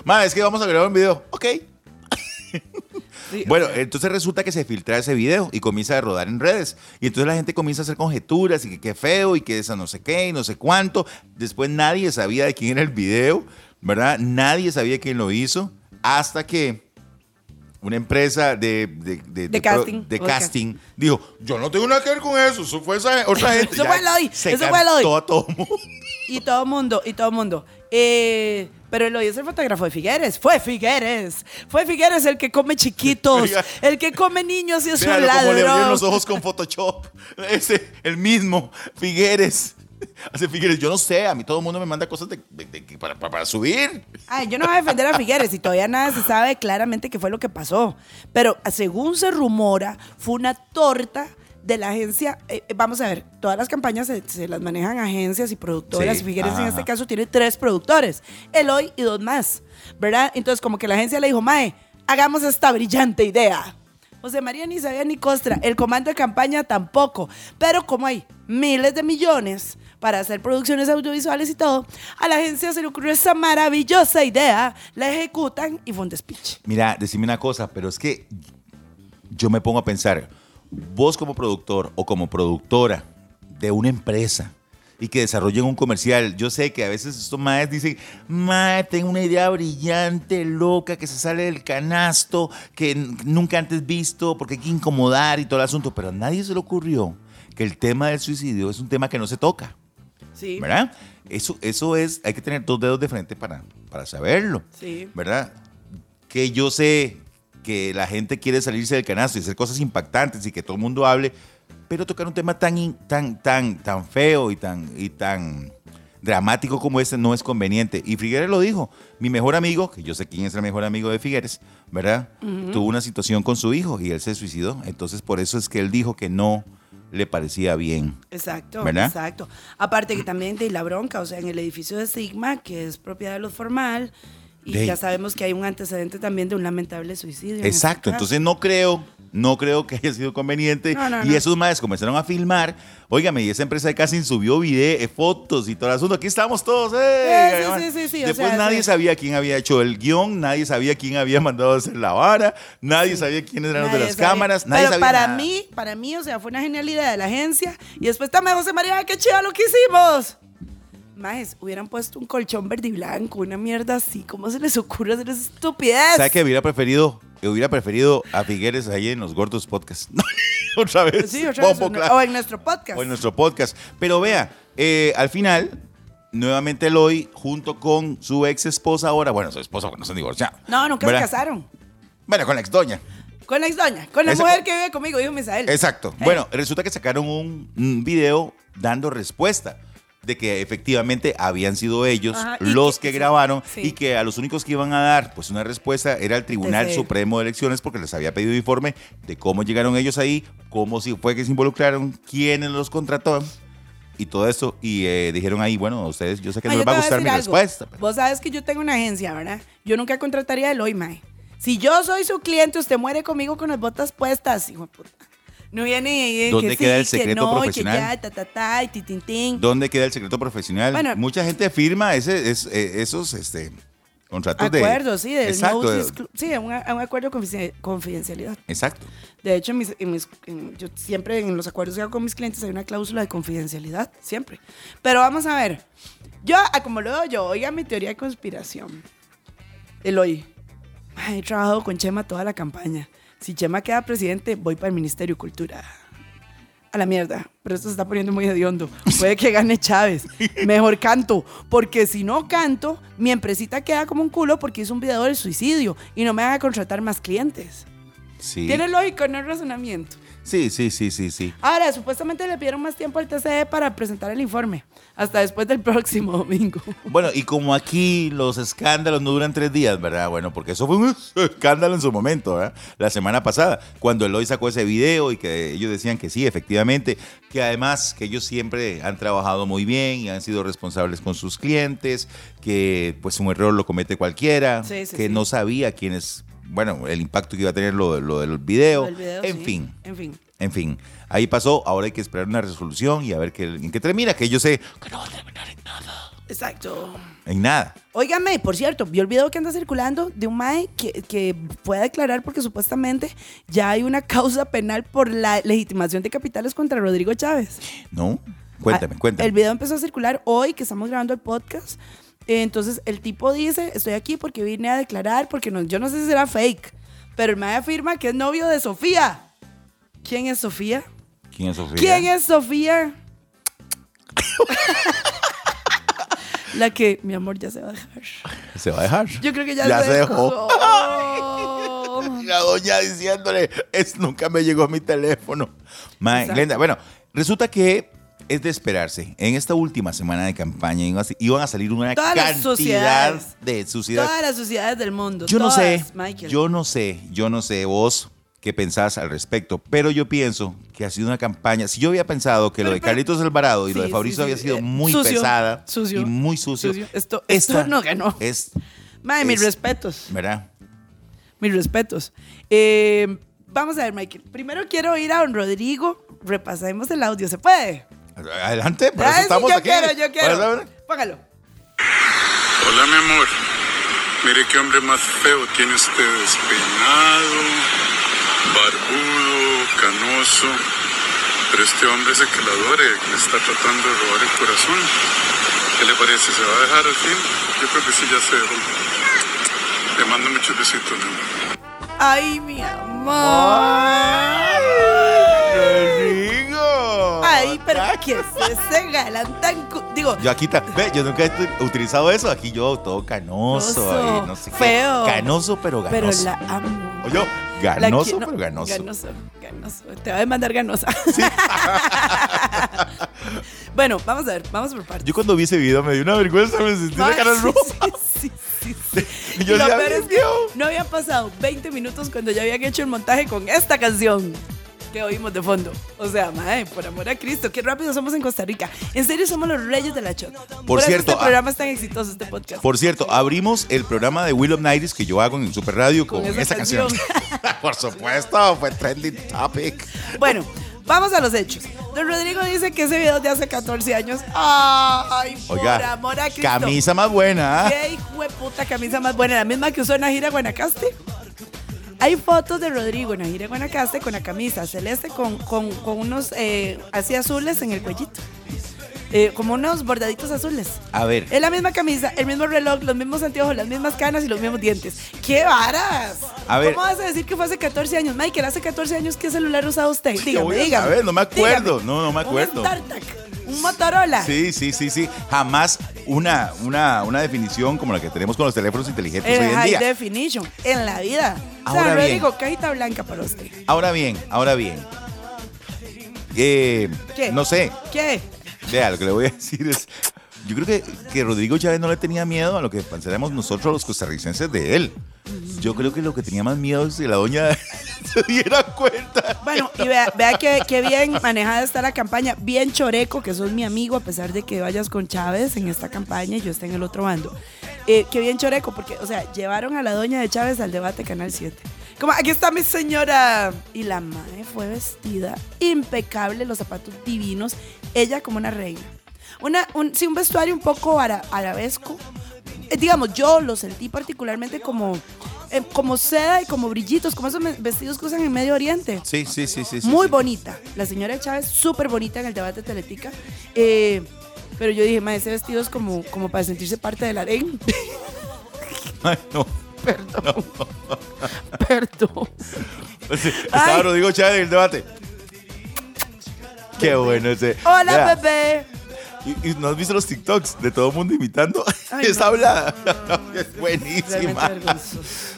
[SPEAKER 3] Ma, es que vamos a grabar un video. Ok.
[SPEAKER 2] Sí,
[SPEAKER 3] Bueno,
[SPEAKER 2] o sea,
[SPEAKER 3] entonces resulta que se filtra ese video y comienza a rodar en redes. Y entonces la gente comienza a hacer conjeturas y que qué feo y que esa no sé qué y no sé cuánto. Después nadie sabía de quién era el video, ¿verdad? Nadie sabía quién lo hizo hasta que una empresa de, de, de- de pro-
[SPEAKER 2] casting.
[SPEAKER 3] dijo, yo no tengo nada que ver con eso, eso fue esa otra *laughs* gente.
[SPEAKER 2] Eso fue Eloy, eso fue Eloy.
[SPEAKER 3] mundo.
[SPEAKER 2] Y todo mundo, y todo mundo. Eh, pero Eloy es el fotógrafo de Figueres. Fue Figueres. Fue Figueres el que come chiquitos. *laughs* El que come niños y es un
[SPEAKER 3] Véalo cómo le abrieron
[SPEAKER 2] ladrón.
[SPEAKER 3] los ojos con Photoshop. *laughs* Ese, el mismo, Figueres. *laughs* Hace Figueres, yo no sé, a mí todo el mundo me manda cosas de- de- de- para, para- para subir.
[SPEAKER 2] Ay, yo no voy a defender a Figueres y todavía nada se sabe claramente qué fue lo que pasó. Pero según se rumora, fue una torta de la agencia. eh, eh, vamos a ver, todas las campañas se, se las manejan agencias y productoras.
[SPEAKER 3] Sí,
[SPEAKER 2] y en este caso tiene tres productores, Eloy y dos más, ¿verdad? Entonces como que la agencia le dijo, Mae, hagamos esta brillante idea. José María ni sabía ni costra, el comando de campaña tampoco, pero como hay miles de millones para hacer producciones audiovisuales y todo, a la agencia se le ocurrió esa maravillosa idea, la ejecutan y fue un despiche.
[SPEAKER 3] Mira, decime una cosa, pero es que yo me pongo a pensar, vos como productor o como productora de una empresa, y que desarrollen un comercial. Yo sé que a veces estos maes dicen, mae, tengo una idea brillante, loca, que se sale del canasto, que nunca antes visto, porque hay que incomodar y todo el asunto. Pero a nadie se le ocurrió que el tema del suicidio es un tema que no se toca.
[SPEAKER 2] Sí.
[SPEAKER 3] ¿verdad? Eso, eso es, hay que tener dos dedos de frente para, para saberlo,
[SPEAKER 2] Sí.
[SPEAKER 3] ¿verdad? Que yo sé que la gente quiere salirse del canasto y hacer cosas impactantes y que todo el mundo hable, pero tocar un tema tan, tan, tan, tan feo y tan, y tan dramático como este no es conveniente. Y Figueres lo dijo, mi mejor amigo, que yo sé quién es el mejor amigo de Figueres, ¿verdad? Tuvo una situación con su hijo y él se suicidó. Entonces por eso es que él dijo que no le parecía bien.
[SPEAKER 2] Exacto,
[SPEAKER 3] ¿Verdad?
[SPEAKER 2] exacto. Aparte que también de la bronca, o sea, en el edificio de Sigma, que es propiedad de los formal, y
[SPEAKER 3] De-
[SPEAKER 2] ya sabemos que hay un antecedente también de un lamentable suicidio. en
[SPEAKER 3] Exacto,
[SPEAKER 2] caso.
[SPEAKER 3] entonces no creo, no creo que haya sido conveniente.
[SPEAKER 2] No, no,
[SPEAKER 3] y
[SPEAKER 2] no.
[SPEAKER 3] esos madres comenzaron a filmar. Óigame, y esa empresa de casting subió video, fotos y todo el asunto. Aquí estamos todos. ¡eh!
[SPEAKER 2] Eh, sí, sí, sí,
[SPEAKER 3] Después
[SPEAKER 2] sea,
[SPEAKER 3] nadie sabía quién había hecho el guion, nadie sabía quién había mandado a hacer la vara, nadie sabía quiénes eran los de las
[SPEAKER 2] sabía.
[SPEAKER 3] cámaras, nadie
[SPEAKER 2] Pero
[SPEAKER 3] sabía
[SPEAKER 2] para
[SPEAKER 3] nada.
[SPEAKER 2] mí, para mí, o sea, fue una genialidad de la agencia. Y después también, José María, qué chido lo que hicimos. Majes, hubieran puesto un colchón verde y blanco, una mierda así. ¿Cómo se les ocurre hacer esa estupidez?
[SPEAKER 3] ¿Sabe que hubiera preferido? Hubiera preferido a Figueres ahí en los gordos podcast. *laughs* otra vez.
[SPEAKER 2] Sí, otra vez, o en nuestro podcast.
[SPEAKER 3] o en nuestro podcast. Pero vea, eh, al final, nuevamente Eloy, junto con su ex esposa ahora, bueno, su esposa cuando se han divorciado.
[SPEAKER 2] No, nunca
[SPEAKER 3] ¿verdad?
[SPEAKER 2] se casaron.
[SPEAKER 3] Bueno, con la ex doña.
[SPEAKER 2] Con la ex doña, con la mujer que vive conmigo, dijo Misael.
[SPEAKER 3] Exacto.
[SPEAKER 2] Eh.
[SPEAKER 3] Bueno, resulta que sacaron un, un video dando respuesta de que efectivamente habían sido ellos
[SPEAKER 2] Ajá,
[SPEAKER 3] los
[SPEAKER 2] que-
[SPEAKER 3] grabaron
[SPEAKER 2] sí.
[SPEAKER 3] y que a los únicos que iban a dar pues una respuesta era el Tribunal
[SPEAKER 2] Desde-
[SPEAKER 3] Supremo de Elecciones porque les había pedido informe de cómo llegaron ellos ahí, cómo si fue que se involucraron, quiénes los contrató y todo eso y eh, dijeron ahí, bueno, a ustedes yo sé que no les va a gustar mi
[SPEAKER 2] algo.
[SPEAKER 3] respuesta. pero-
[SPEAKER 2] Vos sabes que yo tengo una agencia, ¿verdad? Yo nunca contrataría a Eloy, mae. Si yo soy su cliente, usted muere conmigo con las botas puestas, hijo de puta. No viene y
[SPEAKER 3] ¿Dónde
[SPEAKER 2] que
[SPEAKER 3] queda
[SPEAKER 2] sí,
[SPEAKER 3] el secreto
[SPEAKER 2] que no,
[SPEAKER 3] profesional?
[SPEAKER 2] Que ya, ta, ta, ta, y titintín.
[SPEAKER 3] ¿Dónde queda el secreto profesional?
[SPEAKER 2] Bueno.
[SPEAKER 3] Mucha gente firma ese, es- eh, esos este, contratos de...
[SPEAKER 2] Acuerdos, sí, del
[SPEAKER 3] Exacto,
[SPEAKER 2] no
[SPEAKER 3] de-
[SPEAKER 2] Sí, un, un acuerdo de confidencia- confidencialidad.
[SPEAKER 3] Exacto.
[SPEAKER 2] De hecho, en mis- en mis- en- yo siempre en los acuerdos que hago con mis clientes hay una cláusula de confidencialidad, siempre. Pero vamos a ver. Yo, a como lo veo yo, oiga mi teoría de conspiración. Eloy. Ay, he trabajado con Chema toda la campaña. Si Chema queda presidente, voy para el Ministerio de Cultura. A la mierda. Pero esto se está poniendo muy hediondo. Puede que gane Chávez. *laughs* Mejor canto. Porque si no canto, mi empresita queda como un culo porque hizo un video del suicidio y no me van a contratar más clientes.
[SPEAKER 3] Sí.
[SPEAKER 2] Tiene lógica, no es razonamiento.
[SPEAKER 3] Sí, sí, sí, sí, sí.
[SPEAKER 2] Ahora, supuestamente le pidieron más tiempo al TCE para presentar el informe. Hasta después del *laughs* próximo domingo.
[SPEAKER 3] Bueno, y como aquí los escándalos no duran tres días, ¿verdad? Bueno, porque eso fue un *laughs* escándalo en su momento, ¿verdad? La semana pasada, cuando Eloy sacó ese video y que ellos decían que sí, efectivamente, que además que ellos siempre han trabajado muy bien y han sido responsables con sus clientes, que pues un error lo comete cualquiera,
[SPEAKER 2] Sí, sí,
[SPEAKER 3] que
[SPEAKER 2] sí.
[SPEAKER 3] no sabía quién es, bueno, el impacto que iba a tener lo, lo del video,
[SPEAKER 2] video,
[SPEAKER 3] en
[SPEAKER 2] sí.
[SPEAKER 3] fin.
[SPEAKER 2] En fin.
[SPEAKER 3] En fin, ahí pasó, ahora hay que esperar una resolución y a ver qué, en qué termina, que yo sé que no va a terminar en nada.
[SPEAKER 2] Exacto.
[SPEAKER 3] En nada.
[SPEAKER 2] Óigame, por cierto, vio el video que anda circulando de un mae que, que fue a declarar porque supuestamente ya hay una causa penal por la legitimación de capitales contra Rodrigo Chávez.
[SPEAKER 3] ¿No? Cuéntame,
[SPEAKER 2] Ah,
[SPEAKER 3] cuéntame.
[SPEAKER 2] El video empezó a circular hoy que estamos grabando el podcast. Entonces el tipo dice, estoy aquí porque vine a declarar, porque no, yo no sé si será fake, pero el mae afirma que es novio de Sofía. ¿Quién es Sofía?
[SPEAKER 3] ¿Quién es Sofía?
[SPEAKER 2] ¿Quién es Sofía? *laughs* La que, mi amor, ya se va a dejar.
[SPEAKER 3] ¿Se va a dejar?
[SPEAKER 2] Yo creo que ya,
[SPEAKER 3] Ya
[SPEAKER 2] se
[SPEAKER 3] se dejó.
[SPEAKER 2] dejó. *laughs*
[SPEAKER 3] La doña diciéndole, es, nunca me llegó mi teléfono. Glenda, bueno, resulta que es de esperarse. En esta última semana de campaña iban a, salir una
[SPEAKER 2] Todas
[SPEAKER 3] cantidad de suciedad.
[SPEAKER 2] Todas las sociedades del mundo.
[SPEAKER 3] Yo no sé,
[SPEAKER 2] Michael.
[SPEAKER 3] yo no sé, yo no sé vos qué pensás al respecto, pero yo pienso que ha sido una campaña. Si yo había pensado que lo de Carlitos Alvarado y lo de
[SPEAKER 2] sí, sí,
[SPEAKER 3] había sido
[SPEAKER 2] eh,
[SPEAKER 3] muy
[SPEAKER 2] sucio,
[SPEAKER 3] pesada
[SPEAKER 2] sucio,
[SPEAKER 3] y muy sucio,
[SPEAKER 2] sucio. Esto- esto no ganó.
[SPEAKER 3] Es,
[SPEAKER 2] Mae, mis
[SPEAKER 3] es-
[SPEAKER 2] respetos.
[SPEAKER 3] ¿verdad?
[SPEAKER 2] Mis respetos. Eh, vamos a ver, Michael. Primero quiero ir a don Rodrigo. Repasemos el audio. ¿Se puede?
[SPEAKER 3] Adelante, por eso
[SPEAKER 2] Ay, sí,
[SPEAKER 3] estamos
[SPEAKER 2] yo
[SPEAKER 3] aquí.
[SPEAKER 2] quiero, yo quiero. Póngalo.
[SPEAKER 4] Hola mi amor, mire qué hombre más feo tiene usted, despeinado, barbudo, canoso. Pero este hombre ese que la adore, que le está tratando de robar el corazón. ¿Qué le parece? ¿Se va a dejar al fin? Yo creo que sí, ya se dejó. Le mando muchos besitos, mi amor.
[SPEAKER 2] Ay, mi amor.
[SPEAKER 3] Rodrigo.
[SPEAKER 2] Ay, pero ¿qué es ese galán tan... cu- Digo,
[SPEAKER 3] Yo aquí, ve, yo nunca he utilizado eso. Aquí yo todo canoso.
[SPEAKER 2] Canoso,
[SPEAKER 3] ahí, no sé qué.
[SPEAKER 2] feo.
[SPEAKER 3] Canoso, pero
[SPEAKER 2] pero
[SPEAKER 3] ganoso.
[SPEAKER 2] la amo.
[SPEAKER 3] O yo,
[SPEAKER 2] La
[SPEAKER 3] ganoso,
[SPEAKER 2] no,
[SPEAKER 3] pero ganoso.
[SPEAKER 2] Ganoso, ganoso. Te va a demandar ganosa. *laughs* bueno, vamos a ver, vamos por partes.
[SPEAKER 3] Yo cuando vi ese video me dio una vergüenza, me sentí la cara
[SPEAKER 2] sí,
[SPEAKER 3] roja.
[SPEAKER 2] sí, sí, sí. *laughs*
[SPEAKER 3] Y yo
[SPEAKER 2] lo
[SPEAKER 3] decía,
[SPEAKER 2] peor es que
[SPEAKER 3] "Dios".
[SPEAKER 2] no habían pasado 20 minutos cuando ya habían hecho el montaje con esta canción que oímos de fondo. O sea, mae, por amor a Cristo, qué rápido somos en Costa Rica. En serio, somos los reyes de la shot. Por, eso
[SPEAKER 3] cierto,
[SPEAKER 2] este
[SPEAKER 3] ah,
[SPEAKER 2] programa es tan exitoso, este podcast.
[SPEAKER 3] Por cierto, abrimos el programa de Will of Nights que yo hago en Super Radio con,
[SPEAKER 2] Con esa
[SPEAKER 3] esa canción.
[SPEAKER 2] canción. *laughs*
[SPEAKER 3] por supuesto, fue trending topic.
[SPEAKER 2] Bueno, vamos a los hechos. Don Rodrigo dice que ese video de hace 14 años. Ay, por
[SPEAKER 3] Oiga,
[SPEAKER 2] amor a Cristo.
[SPEAKER 3] camisa más buena.
[SPEAKER 2] Qué hijo de puta camisa más buena, la misma que usó en la gira Guanacaste. Hay fotos de Rodrigo en la gira Guanacaste con la camisa celeste con, con, con unos eh, así azules en el cuellito. Eh, como unos bordaditos azules.
[SPEAKER 3] A ver,
[SPEAKER 2] Es la misma camisa, el mismo reloj, los mismos anteojos, las mismas canas y los mismos dientes. ¡Qué varas!
[SPEAKER 3] A ver.
[SPEAKER 2] ¿Cómo vas a decir que fue hace 14 años? Michael, hace 14 años, ¿qué celular usaba usted?
[SPEAKER 3] ¿Qué
[SPEAKER 2] Dígame,
[SPEAKER 3] voy a
[SPEAKER 2] dígame.
[SPEAKER 3] saber? No me acuerdo.
[SPEAKER 2] Dígame.
[SPEAKER 3] No, no me acuerdo.
[SPEAKER 2] Un StarTAC, un Motorola.
[SPEAKER 3] Sí, sí, sí, sí. Jamás una, una, una definición como la que tenemos con los teléfonos inteligentes
[SPEAKER 2] El
[SPEAKER 3] hoy en
[SPEAKER 2] high
[SPEAKER 3] día.
[SPEAKER 2] definition, en la vida. o
[SPEAKER 3] Ahora
[SPEAKER 2] sea,
[SPEAKER 3] bien.
[SPEAKER 2] Rodrigo, cajita blanca para usted.
[SPEAKER 3] Ahora bien, ahora bien. Eh,
[SPEAKER 2] ¿Qué?
[SPEAKER 3] No sé.
[SPEAKER 2] ¿Qué?
[SPEAKER 3] Vea, lo que le voy a *laughs* decir es. Yo creo que, que Rodrigo Chávez no le tenía miedo a lo que pensáramos nosotros los costarricenses de él. Yo creo que lo que tenía más miedo es que la doña *laughs* se diera cuenta.
[SPEAKER 2] Bueno, y vea, vea que, que bien manejada está la campaña, bien choreco, que sos mi amigo, a pesar de que vayas con Chávez en esta campaña y yo esté en el otro bando. Eh, bien choreco, porque, o sea, llevaron a la doña de Chávez al debate Canal 7. Como, aquí está mi señora. Y la madre fue vestida impecable, los zapatos divinos, ella como una reina. Una, un, sí, un vestuario un poco ara- arabesco. Eh, digamos, yo lo sentí particularmente como, eh, como seda y como brillitos, como esos vestidos que usan en Medio Oriente.
[SPEAKER 3] Sí, sí, sí, sí. sí,
[SPEAKER 2] Muy
[SPEAKER 3] sí.
[SPEAKER 2] bonita. La señora Chávez, súper bonita en el debate de Teletica. Eh, pero yo dije, ma, ese vestido es como, como para sentirse parte del harén. *laughs*
[SPEAKER 3] Ay, no.
[SPEAKER 2] Perdón. *laughs* Perdón.
[SPEAKER 3] Estaba
[SPEAKER 2] Ay.
[SPEAKER 3] Rodrigo Chávez en el debate. Qué bueno ese.
[SPEAKER 2] Hola, bebé.
[SPEAKER 3] ¿Y, y no has visto los TikToks de todo el mundo imitando?
[SPEAKER 2] Ay, *laughs*
[SPEAKER 3] Esa
[SPEAKER 2] no.
[SPEAKER 3] hablada. es buenísima.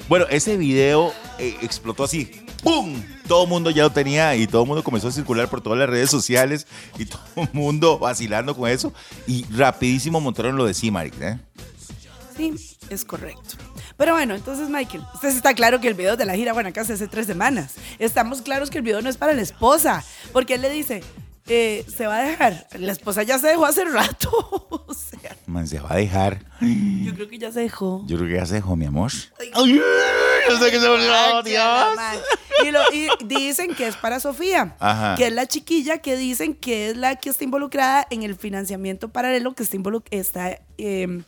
[SPEAKER 3] Bueno, ese video eh, explotó así. ¡Pum! Todo el mundo ya lo tenía y todo el mundo comenzó a circular por todas las redes sociales y *laughs* todo el mundo vacilando con eso. Y rapidísimo montaron lo de Simaric, ¿eh?
[SPEAKER 2] Sí, es correcto. Pero bueno, entonces, Michael, usted está claro que el video de la gira Guanacaste hace tres semanas. Estamos claros que el video no es para la esposa, porque él le dice, eh, se va a dejar. La esposa ya se dejó hace rato. *laughs* o sea,
[SPEAKER 3] Man, se va a dejar.
[SPEAKER 2] yo creo que ya se dejó.
[SPEAKER 3] Yo creo que ya se dejó, mi amor.
[SPEAKER 2] Ay.
[SPEAKER 3] No sé qué se volvió,
[SPEAKER 2] Ay,
[SPEAKER 3] Dios.
[SPEAKER 2] Y, lo- y dicen que es para Sofía,
[SPEAKER 3] Ajá.
[SPEAKER 2] que es la chiquilla que dicen que es la que está involucrada en el financiamiento paralelo que está, está eh,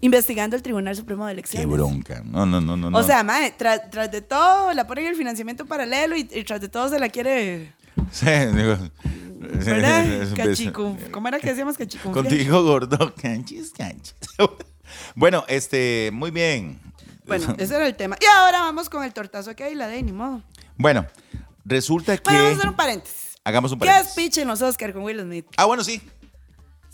[SPEAKER 2] investigando el Tribunal Supremo de
[SPEAKER 3] Qué
[SPEAKER 2] Elecciones.
[SPEAKER 3] bronca. No, no, no, no.
[SPEAKER 2] O
[SPEAKER 3] no.
[SPEAKER 2] sea, mae, tras, tras de todo la ponen en el financiamiento paralelo y, y tras de todo se la quiere,
[SPEAKER 3] Sí, digo, *laughs*
[SPEAKER 2] ¿verdad?
[SPEAKER 3] es- es-
[SPEAKER 2] Cachicum. ¿Cómo era que decíamos cachicum?
[SPEAKER 3] Contigo, gordo. *laughs* Canchis, canchis. *laughs* Bueno, este, muy bien.
[SPEAKER 2] Bueno, ese era el tema. Y ahora vamos con el tortazo que hay la de ni modo.
[SPEAKER 3] Bueno, resulta que.
[SPEAKER 2] Bueno, vamos a hacer un paréntesis.
[SPEAKER 3] Hagamos un
[SPEAKER 2] ¿Qué
[SPEAKER 3] paréntesis.
[SPEAKER 2] speech en los Oscar con Will Smith?
[SPEAKER 3] Ah, bueno, sí.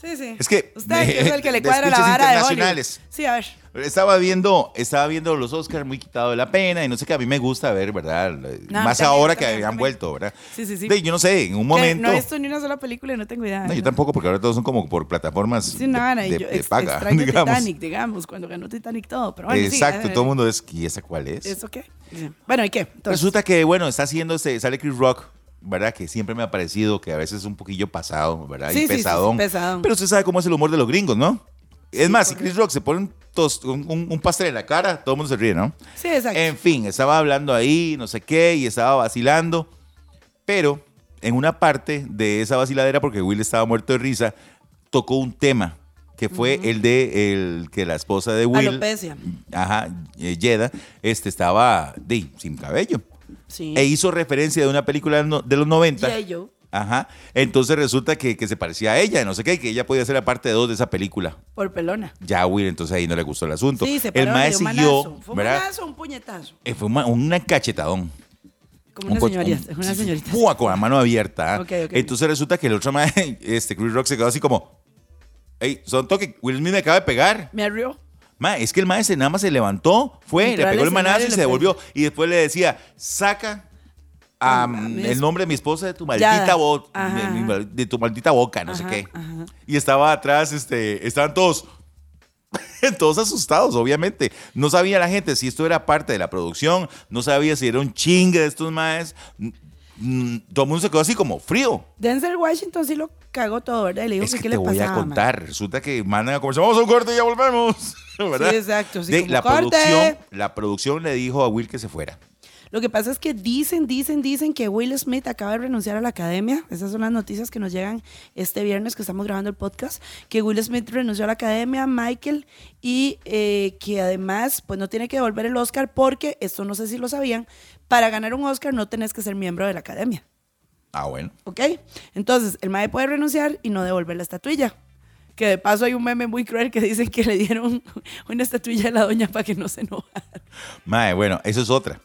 [SPEAKER 2] Sí, sí.
[SPEAKER 3] Es que-
[SPEAKER 2] Usted es el que le cuadra la vara de Hollywood. Sí, a ver.
[SPEAKER 3] Estaba viendo, estaba viendo los Oscars muy quitado de la pena y no sé qué, a mí me gusta ver, ¿verdad?
[SPEAKER 2] No,
[SPEAKER 3] Más
[SPEAKER 2] también,
[SPEAKER 3] ahora que habían
[SPEAKER 2] también.
[SPEAKER 3] vuelto, ¿verdad?
[SPEAKER 2] Sí, sí, sí.
[SPEAKER 3] De- yo no sé, en un momento.
[SPEAKER 2] No he visto ni una sola película y no tengo idea.
[SPEAKER 3] No, yo tampoco, porque ahora todos son como por plataformas
[SPEAKER 2] Sí, nada,
[SPEAKER 3] de,
[SPEAKER 2] yo
[SPEAKER 3] de paga, digamos.
[SPEAKER 2] Titanic, digamos, cuando ganó Titanic todo. Pero bueno,
[SPEAKER 3] Exacto,
[SPEAKER 2] eh,
[SPEAKER 3] todo el mundo es, ¿y esa cuál es?
[SPEAKER 2] ¿Eso qué? Bueno, ¿y qué? Entonces,
[SPEAKER 3] Resulta que, bueno, está haciendo, este, sale Chris Rock, ¿verdad? Que siempre me ha parecido que a veces es un poquillo pasado, ¿verdad?
[SPEAKER 2] Sí,
[SPEAKER 3] y
[SPEAKER 2] sí, sí, sí,
[SPEAKER 3] pesadón.
[SPEAKER 2] pesadón.
[SPEAKER 3] Pero usted sabe cómo es el humor de los gringos, ¿no? Es más, si. Chris Rock se pone un, tos- un- un- un pastel en la cara, todo el mundo se ríe, ¿no?
[SPEAKER 2] sí, exacto.
[SPEAKER 3] En fin, estaba hablando ahí, no sé qué, y estaba vacilando. Pero en una parte de esa vaciladera, porque Will estaba muerto de risa, tocó un tema que fue el de el que la esposa de Will,
[SPEAKER 2] Alopecia.
[SPEAKER 3] ajá, eh, Yeda, este estaba de, sin cabello.
[SPEAKER 2] Sí.
[SPEAKER 3] E hizo referencia de una película de los 90.
[SPEAKER 2] G.I. Joe.
[SPEAKER 3] Ajá. Entonces resulta que, que se parecía a ella, no sé qué, que ella podía ser la parte 2 de esa película.
[SPEAKER 2] Por pelona.
[SPEAKER 3] Ya Will, entonces ahí no le gustó el asunto.
[SPEAKER 2] Sí, se
[SPEAKER 3] el
[SPEAKER 2] paró, le
[SPEAKER 3] mae
[SPEAKER 2] dio
[SPEAKER 3] siguió,
[SPEAKER 2] manazo. ¿Fue un puñetazo?
[SPEAKER 3] Eh, fue una, un cachetadón.
[SPEAKER 2] Como una
[SPEAKER 3] Un
[SPEAKER 2] señorita.
[SPEAKER 3] un-
[SPEAKER 2] Una señorita.
[SPEAKER 3] ¡fua! con la mano abierta. ¿ah?
[SPEAKER 2] Ok, ok.
[SPEAKER 3] Entonces resulta que el otro mae, *laughs* este, Chris Rock se quedó así como, hey, son toque, Will Smith me acaba de pegar.
[SPEAKER 2] Me arrió.
[SPEAKER 3] Ma, es que el mae se, nada más se levantó, fue,
[SPEAKER 2] Entró
[SPEAKER 3] le pegó el manazo
[SPEAKER 2] y
[SPEAKER 3] se devolvió. Y después le decía, saca
[SPEAKER 2] Ah,
[SPEAKER 3] el nombre de mi esposa de tu maldita boca, de, tu maldita boca, no sé qué.
[SPEAKER 2] ajá.
[SPEAKER 3] Y estaba atrás, este, estaban todos, *laughs* todos asustados, obviamente. No sabía la gente si esto era parte de la producción, no sabía si era un chingue de estos maes. Mm, mm, Todo el mundo se quedó así como frío.
[SPEAKER 2] Denzel Washington sí lo cagó todo, ¿verdad? Y le
[SPEAKER 3] Es
[SPEAKER 2] que
[SPEAKER 3] te
[SPEAKER 2] le
[SPEAKER 3] voy a contar. Resulta que mandan a conversar. Vamos a un corte y ya volvemos. *laughs* ¿Verdad?
[SPEAKER 2] Sí, exacto, sí,
[SPEAKER 3] De-
[SPEAKER 2] como
[SPEAKER 3] la,
[SPEAKER 2] corte.
[SPEAKER 3] producción, la producción le dijo a Will que se fuera.
[SPEAKER 2] Lo que pasa es que dicen, dicen, dicen que Will Smith acaba de renunciar a la academia. Esas son las noticias que nos llegan este viernes que estamos grabando el podcast. Que Will Smith renunció a la academia, Michael, y eh, que además pues no tiene que devolver el Oscar porque, esto no sé si lo sabían, para ganar un Oscar no tenés que ser miembro de la academia.
[SPEAKER 3] Ah, bueno.
[SPEAKER 2] ¿Ok? Entonces, el mae puede renunciar y no devolver la estatuilla. Que de paso hay un meme muy cruel que dicen que le dieron *laughs* una estatuilla a la doña para que no se enojara.
[SPEAKER 3] Mae, bueno, eso es otra.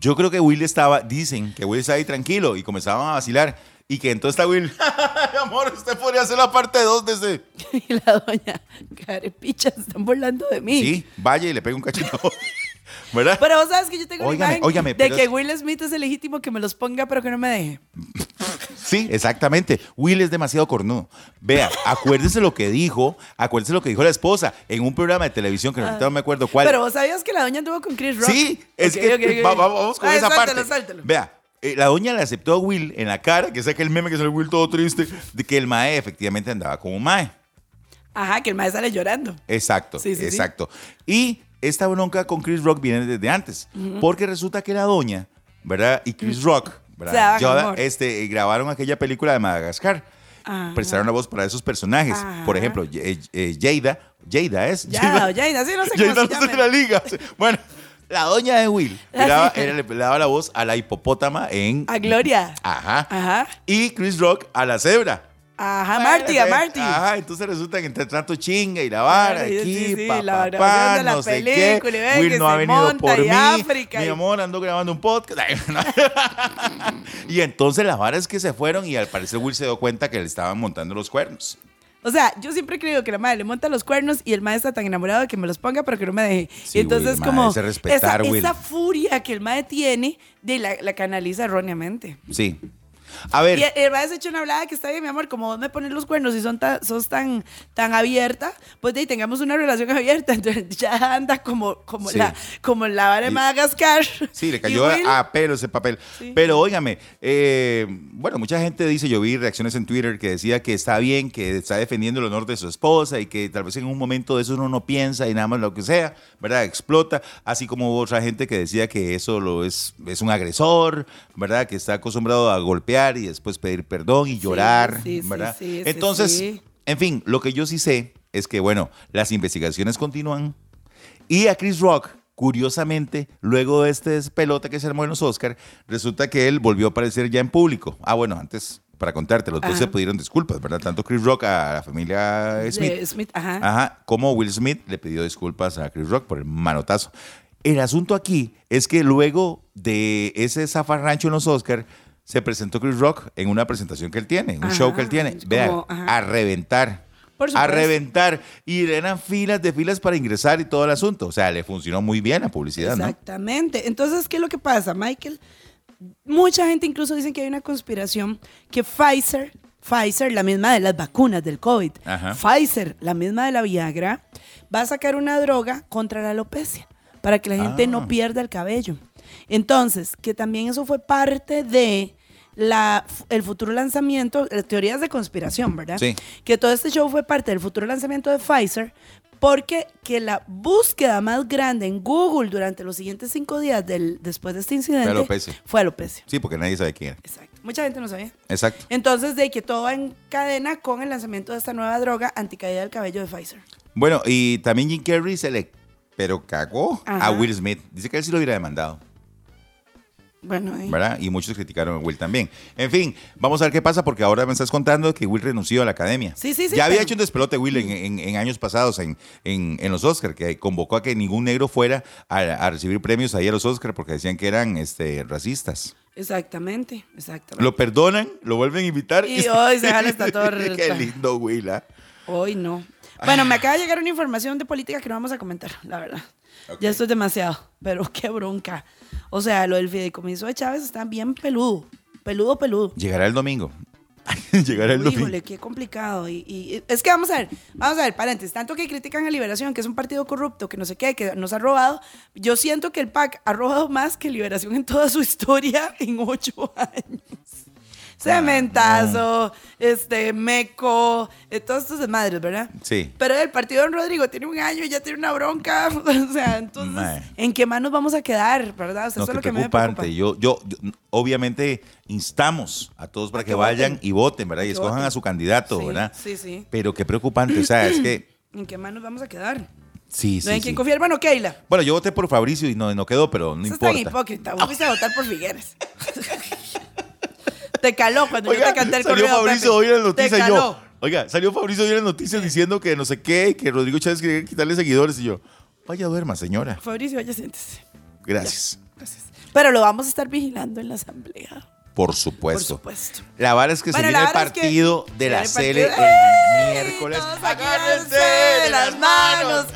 [SPEAKER 3] Yo creo que Will estaba, dicen que Will estaba ahí tranquilo y comenzaban a vacilar. Y que entonces está Will, *laughs* "Ay, amor, usted podría hacer la parte 2 de ese. *laughs*
[SPEAKER 2] Y la doña, carepichas, están burlando de mí.
[SPEAKER 3] Sí, vaya y le pega un cachito. *laughs* ¿Verdad?
[SPEAKER 2] Pero vos sabes que yo tengo una
[SPEAKER 3] Óigame,
[SPEAKER 2] imagen
[SPEAKER 3] óigame,
[SPEAKER 2] de que
[SPEAKER 3] es-
[SPEAKER 2] Will Smith es el legítimo que me los ponga, pero que no me deje.
[SPEAKER 3] Sí, exactamente. Will es demasiado cornudo. Vea, acuérdese lo que dijo, acuérdese lo que dijo la esposa en un programa de televisión que ahorita no me acuerdo cuál.
[SPEAKER 2] Pero vos sabías que la doña anduvo con Chris Rock.
[SPEAKER 3] Sí, es que va- va- vamos con
[SPEAKER 2] Ay,
[SPEAKER 3] esa parte. Vea, eh, la doña le aceptó a Will en la cara, que saca el meme que sale Will todo triste, de que el mae efectivamente andaba como un mae.
[SPEAKER 2] Ajá, que el maestro sale llorando.
[SPEAKER 3] Exacto,
[SPEAKER 2] Sí, sí, sí.
[SPEAKER 3] exacto. Y esta bronca con Chris Rock viene desde antes, porque resulta que la doña, ¿verdad? Y Chris Rock, Este, grabaron aquella película de Madagascar.
[SPEAKER 2] Ajá.
[SPEAKER 3] Prestaron la voz para esos personajes.
[SPEAKER 2] Ajá.
[SPEAKER 3] Por ejemplo, eh, eh, Jada, Jada es.
[SPEAKER 2] Ya, ya, sí, no sé *laughs* cómo
[SPEAKER 3] Jada
[SPEAKER 2] se
[SPEAKER 3] no la liga. Bueno, la doña de Will *laughs* le daba, era- le daba la voz a la hipopótama en.
[SPEAKER 2] A Gloria.
[SPEAKER 3] Ajá.
[SPEAKER 2] Ajá.
[SPEAKER 3] Y Chris Rock a la cebra.
[SPEAKER 2] Ajá, Marty, a Marty.
[SPEAKER 3] Ajá, entonces resulta que entre tanto chinga y la vara, aquí,
[SPEAKER 2] sí, sí,
[SPEAKER 3] pa,
[SPEAKER 2] la de la
[SPEAKER 3] no sé qué. Will
[SPEAKER 2] que
[SPEAKER 3] no ha venido por mí.
[SPEAKER 2] África
[SPEAKER 3] Mi
[SPEAKER 2] y-
[SPEAKER 3] amor, ando grabando un podcast. *laughs* y entonces la vara es que se fueron y al parecer Will se dio cuenta que le estaban montando los cuernos.
[SPEAKER 2] O sea, yo siempre he creído que la madre le monta los cuernos y el maestro está tan enamorado de que me los ponga, pero que no me deje.
[SPEAKER 3] Sí,
[SPEAKER 2] y entonces,
[SPEAKER 3] Will,
[SPEAKER 2] como
[SPEAKER 3] respetar,
[SPEAKER 2] esa, furia que el madre tiene, de la, la canaliza erróneamente.
[SPEAKER 3] Sí. A ver.
[SPEAKER 2] Y el, maestro hecho una hablada que está bien, mi amor, como vos me pones los cuernos y son tan, sos tan, tan abierta, pues de ahí tengamos una relación *laughs* abierta. Entonces ya anda como, como,
[SPEAKER 3] Sí.
[SPEAKER 2] la, como la vara de Madagascar.
[SPEAKER 3] Sí, le *laughs* cayó
[SPEAKER 2] Will,
[SPEAKER 3] a pelo ese papel.
[SPEAKER 2] Sí.
[SPEAKER 3] Pero óigame, eh, bueno, mucha gente dice, yo vi reacciones en Twitter que decía que está bien, que está defendiendo el honor de su esposa y que tal vez en un momento de eso uno no piensa y nada más lo que sea, ¿verdad? Explota. Así como hubo otra gente que decía que eso lo es, es un agresor, ¿verdad? Que está acostumbrado a golpear y después pedir perdón y llorar,
[SPEAKER 2] sí, sí,
[SPEAKER 3] ¿verdad?
[SPEAKER 2] sí,
[SPEAKER 3] Entonces, en fin, lo que yo sí sé es que, bueno, las investigaciones continúan. Y a Chris Rock, curiosamente, luego de este pelota que se armó en los Oscar, resulta que él volvió a aparecer ya en público. Ah, bueno, antes, para contarte, los dos se pidieron disculpas, ¿verdad? Tanto Chris Rock a la familia
[SPEAKER 2] de
[SPEAKER 3] Smith,
[SPEAKER 2] Smith, ajá.
[SPEAKER 3] ajá, como Will Smith le pidió disculpas a Chris Rock por el manotazo. El asunto aquí es que luego de ese zafarrancho en los Oscar, se presentó Chris Rock en una presentación que él tiene, un
[SPEAKER 2] Ajá,
[SPEAKER 3] show que él tiene.
[SPEAKER 2] como,
[SPEAKER 3] Vea,
[SPEAKER 2] ajá.
[SPEAKER 3] a reventar. A reventar. Y eran filas de filas para ingresar y todo el asunto. O sea, le funcionó muy bien la publicidad, ¿no?
[SPEAKER 2] Exactamente. Entonces, ¿qué es lo que pasa, Michael? Mucha gente incluso dice que hay una conspiración que Pfizer, Pfizer, la misma de las vacunas del COVID,
[SPEAKER 3] Ajá.
[SPEAKER 2] Pfizer, la misma de la Viagra, va a sacar una droga contra la alopecia para que la gente
[SPEAKER 3] Ah.
[SPEAKER 2] no pierda el cabello. Entonces, que también eso fue parte de la, el futuro lanzamiento, teorías de conspiración, ¿verdad?
[SPEAKER 3] Sí.
[SPEAKER 2] Que todo este show fue parte del futuro lanzamiento de Pfizer, porque que la búsqueda más grande en Google durante los siguientes cinco días del, después de este incidente
[SPEAKER 3] alopecia.
[SPEAKER 2] fue alopecia.
[SPEAKER 3] Sí, porque nadie sabe quién era.
[SPEAKER 2] Exacto. Mucha gente no sabía.
[SPEAKER 3] Exacto.
[SPEAKER 2] Entonces, de que todo va en cadena con el lanzamiento de esta nueva droga anticaída del cabello de Pfizer.
[SPEAKER 3] Bueno, y también Jim Carrey se le. Pero cagó
[SPEAKER 2] Ajá.
[SPEAKER 3] a Will Smith. Dice que él sí lo hubiera demandado.
[SPEAKER 2] Bueno, ahí.
[SPEAKER 3] ¿verdad? Y muchos criticaron a Will también. En fin, vamos a ver qué pasa porque ahora me estás contando que Will renunció a la academia.
[SPEAKER 2] Sí, sí, sí,
[SPEAKER 3] Ya había
[SPEAKER 2] pero-
[SPEAKER 3] hecho un despelote Will en, en- en años pasados en, en- los Oscars, que convocó a que ningún negro fuera a, a recibir premios ahí a los Oscars porque decían que eran este, racistas.
[SPEAKER 2] Exactamente, exactamente.
[SPEAKER 3] Lo perdonan, lo vuelven a invitar.
[SPEAKER 2] Y hoy se *laughs* jala esta torre.
[SPEAKER 3] Qué lindo Will, ¿ah?
[SPEAKER 2] Hoy no. Bueno, me acaba de llegar una información de política que no vamos a comentar, la verdad. Ya esto es demasiado, pero *laughs* qué bronca. O sea, lo del fideicomiso de Chávez está bien peludo. Peludo, peludo.
[SPEAKER 3] Llegará el domingo. *laughs* Llegará el
[SPEAKER 2] Uy,
[SPEAKER 3] domingo.
[SPEAKER 2] híjole, qué complicado. Y, y- es que vamos a ver, vamos a ver, paréntesis, tanto que critican a Liberación, que es un partido corrupto, que no sé qué, que nos ha robado, yo siento que el PAC ha robado más que Liberación en toda su historia en ocho *laughs* años. Cementazo, este, Meco, eh, todos estos desmadres, ¿verdad?
[SPEAKER 3] Sí.
[SPEAKER 2] Pero el partido de Don Rodrigo tiene un año y ya tiene una bronca. *laughs* O sea, entonces. ¿en qué manos vamos a quedar, verdad? O sea,
[SPEAKER 3] No,
[SPEAKER 2] eso es lo que me preocupa.
[SPEAKER 3] preocupante. Yo, yo, yo, obviamente, instamos a todos para que,
[SPEAKER 2] que
[SPEAKER 3] vayan
[SPEAKER 2] voten.
[SPEAKER 3] y voten, ¿verdad? Y
[SPEAKER 2] Que
[SPEAKER 3] escojan
[SPEAKER 2] voten.
[SPEAKER 3] a su candidato,
[SPEAKER 2] Sí,
[SPEAKER 3] ¿verdad?
[SPEAKER 2] sí, sí.
[SPEAKER 3] Pero qué preocupante. O sea, es que. *clears throat*
[SPEAKER 2] ¿En qué manos vamos a quedar?
[SPEAKER 3] Sí,
[SPEAKER 2] ¿No
[SPEAKER 3] sí.
[SPEAKER 2] hay
[SPEAKER 3] sí.
[SPEAKER 2] quien confiar? Bueno, Keila.
[SPEAKER 3] Bueno, yo voté por Fabricio y no, no quedó, pero no
[SPEAKER 2] Eso es tan
[SPEAKER 3] importa.
[SPEAKER 2] hipócrita. Vos fuiste a votar por Figueres. *laughs* te caló cuando yo
[SPEAKER 3] Oiga,
[SPEAKER 2] te canté el
[SPEAKER 3] salió
[SPEAKER 2] Pepe.
[SPEAKER 3] hoy en las noticias y yo. Oiga, salió Fabricio hoy en las noticias diciendo que no sé qué, que Rodrigo Chávez quería quitarle seguidores y yo. Vaya duerma, señora.
[SPEAKER 2] Fabricio, vaya, siéntese.
[SPEAKER 3] Gracias.
[SPEAKER 2] Gracias. Pero lo vamos a estar vigilando en la asamblea.
[SPEAKER 3] Por
[SPEAKER 2] Por
[SPEAKER 3] supuesto.
[SPEAKER 2] supuesto.
[SPEAKER 3] La vara es que
[SPEAKER 2] Bueno,
[SPEAKER 3] se viene el
[SPEAKER 2] vara es que
[SPEAKER 3] partido de la
[SPEAKER 2] el
[SPEAKER 3] Cele el
[SPEAKER 2] ¡Ey!
[SPEAKER 3] miércoles.
[SPEAKER 2] Agárrense de las manos.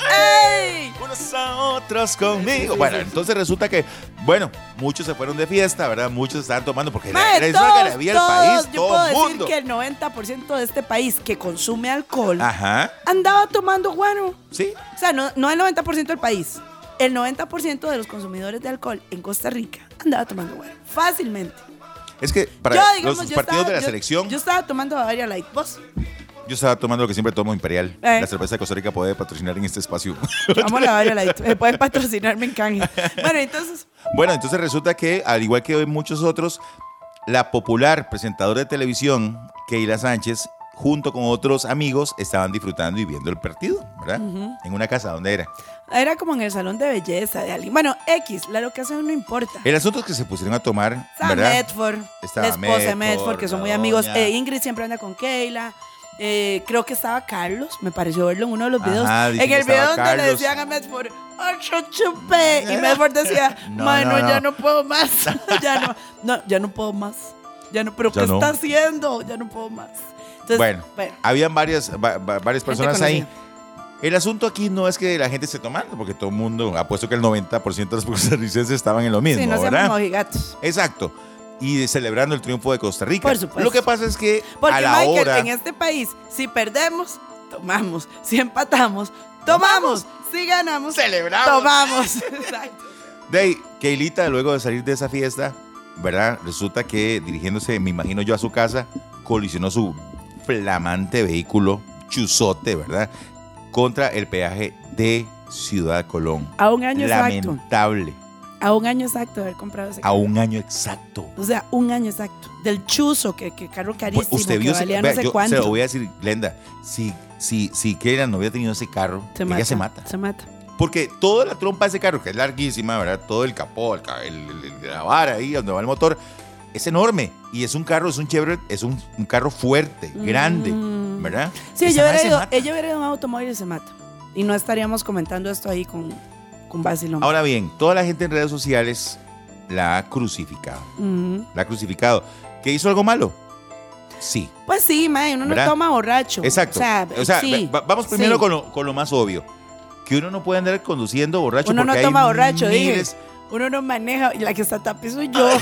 [SPEAKER 2] ¡Ey!
[SPEAKER 3] A otros conmigo. bueno, entonces resulta que, bueno, muchos se fueron de fiesta, ¿verdad? Muchos estaban tomando porque era eso
[SPEAKER 2] todos,
[SPEAKER 3] que le había al país,
[SPEAKER 2] yo
[SPEAKER 3] todo
[SPEAKER 2] puedo
[SPEAKER 3] el
[SPEAKER 2] decir
[SPEAKER 3] mundo.
[SPEAKER 2] que el 90% de este país que consume alcohol
[SPEAKER 3] Ajá,
[SPEAKER 2] andaba tomando guano.
[SPEAKER 3] sí.
[SPEAKER 2] O sea, no, no el 90% del país. El 90% de los consumidores de alcohol en Costa Rica andaba tomando guano. Fácilmente.
[SPEAKER 3] Es que para
[SPEAKER 2] yo,
[SPEAKER 3] los
[SPEAKER 2] digamos, yo
[SPEAKER 3] partidos
[SPEAKER 2] estaba-
[SPEAKER 3] de la
[SPEAKER 2] yo-
[SPEAKER 3] selección,
[SPEAKER 2] Yo
[SPEAKER 3] yo,
[SPEAKER 2] estaba tomando Bavaria Light. ¿Vos?
[SPEAKER 3] Estaba tomando lo que siempre tomo Imperial.
[SPEAKER 2] Eh.
[SPEAKER 3] La cerveza de Costa Rica puede patrocinar en este espacio.
[SPEAKER 2] Vamos a la. Me pueden patrocinarme en canje. Bueno, *laughs* entonces...
[SPEAKER 3] bueno, entonces resulta que, al igual que muchos otros, la popular presentadora de televisión, Keila Sánchez, junto con otros amigos, estaban disfrutando y viendo el partido, ¿verdad? En una casa donde era.
[SPEAKER 2] Era como en el salón de belleza de alguien. Bueno, X, la locación no importa.
[SPEAKER 3] El asunto es que se pusieron a tomar,
[SPEAKER 2] Estaba
[SPEAKER 3] ¿verdad?
[SPEAKER 2] Medford,
[SPEAKER 3] Estaba
[SPEAKER 2] la esposa de
[SPEAKER 3] Medford,
[SPEAKER 2] que son muy amigos. Eh, Ingrid siempre anda con Keila. Eh, creo que estaba Carlos, me pareció verlo en uno de los
[SPEAKER 3] Ajá,
[SPEAKER 2] videos.
[SPEAKER 3] dicen
[SPEAKER 2] en el video donde le
[SPEAKER 3] Carlos.
[SPEAKER 2] decían a Medford, ¡Ocho chupé! Y Medford decía, *laughs*
[SPEAKER 3] No,
[SPEAKER 2] Mano,
[SPEAKER 3] no, no.
[SPEAKER 2] ya no puedo más. *laughs* *laughs* ya, no, no, ya no puedo más. Ya no, ¿Pero
[SPEAKER 3] Ya
[SPEAKER 2] qué está haciendo? Ya no puedo más. Entonces,
[SPEAKER 3] Bueno,
[SPEAKER 2] bueno,
[SPEAKER 3] habían varias, va- va- varias personas ahí. El asunto aquí no es que la gente esté tomando, porque todo el mundo, apuesto que el 90% de los costarricenses estaban en lo mismo,
[SPEAKER 2] sí, no
[SPEAKER 3] ¿verdad? Exacto. Y celebrando el triunfo de Costa Rica.
[SPEAKER 2] Por supuesto.
[SPEAKER 3] Lo que pasa es que
[SPEAKER 2] Porque,
[SPEAKER 3] a la
[SPEAKER 2] Michael,
[SPEAKER 3] hora...
[SPEAKER 2] en este país, si perdemos, tomamos. Si empatamos, tomamos. Si ganamos,
[SPEAKER 3] Celebramos.
[SPEAKER 2] Tomamos. *laughs* Exacto.
[SPEAKER 3] De ahí, Keilita, luego de salir de esa fiesta, ¿verdad? Resulta que dirigiéndose, me imagino yo, a su casa, colisionó su flamante vehículo, chuzote, ¿verdad? Contra el peaje de Ciudad Colón.
[SPEAKER 2] A un año exacto. A un año exacto de haber comprado ese
[SPEAKER 3] A
[SPEAKER 2] carro.
[SPEAKER 3] un año exacto.
[SPEAKER 2] O sea, un año exacto. Del chuzo, que, que carro carísimo,
[SPEAKER 3] Pues, usted
[SPEAKER 2] que
[SPEAKER 3] vio,
[SPEAKER 2] valía
[SPEAKER 3] vea,
[SPEAKER 2] no sé
[SPEAKER 3] yo se
[SPEAKER 2] cuánto.
[SPEAKER 3] lo voy a decir, Glenda, si, si, si Keila no hubiera tenido ese carro, ella se mata.
[SPEAKER 2] Se mata.
[SPEAKER 3] Porque toda la trompa de ese carro, que es larguísima, ¿verdad? Todo el capó, el, el- la vara ahí donde va el motor, es enorme. Y es un carro, es un Chevrolet, es un, un carro fuerte, grande,
[SPEAKER 2] Mm.
[SPEAKER 3] ¿verdad?
[SPEAKER 2] Sí,
[SPEAKER 3] madre
[SPEAKER 2] hubiera,
[SPEAKER 3] se
[SPEAKER 2] ido,
[SPEAKER 3] mata.
[SPEAKER 2] ella hubiera ido a un automóvil y se mata. Y no estaríamos comentando esto ahí con, con vacilón.
[SPEAKER 3] Ahora bien, toda la gente en redes sociales la ha crucificado. La ha crucificado. ¿Que hizo algo malo? Sí.
[SPEAKER 2] Pues sí, man, uno
[SPEAKER 3] ¿Verdad?
[SPEAKER 2] no toma borracho.
[SPEAKER 3] Exacto.
[SPEAKER 2] O sea, sí,
[SPEAKER 3] va- vamos primero
[SPEAKER 2] sí.
[SPEAKER 3] con, lo, con lo más obvio. Que uno no puede andar conduciendo borracho
[SPEAKER 2] Uno no toma
[SPEAKER 3] hay
[SPEAKER 2] borracho, dije.
[SPEAKER 3] miles-
[SPEAKER 2] Uno no maneja, y la que está tapi soy yo. *laughs*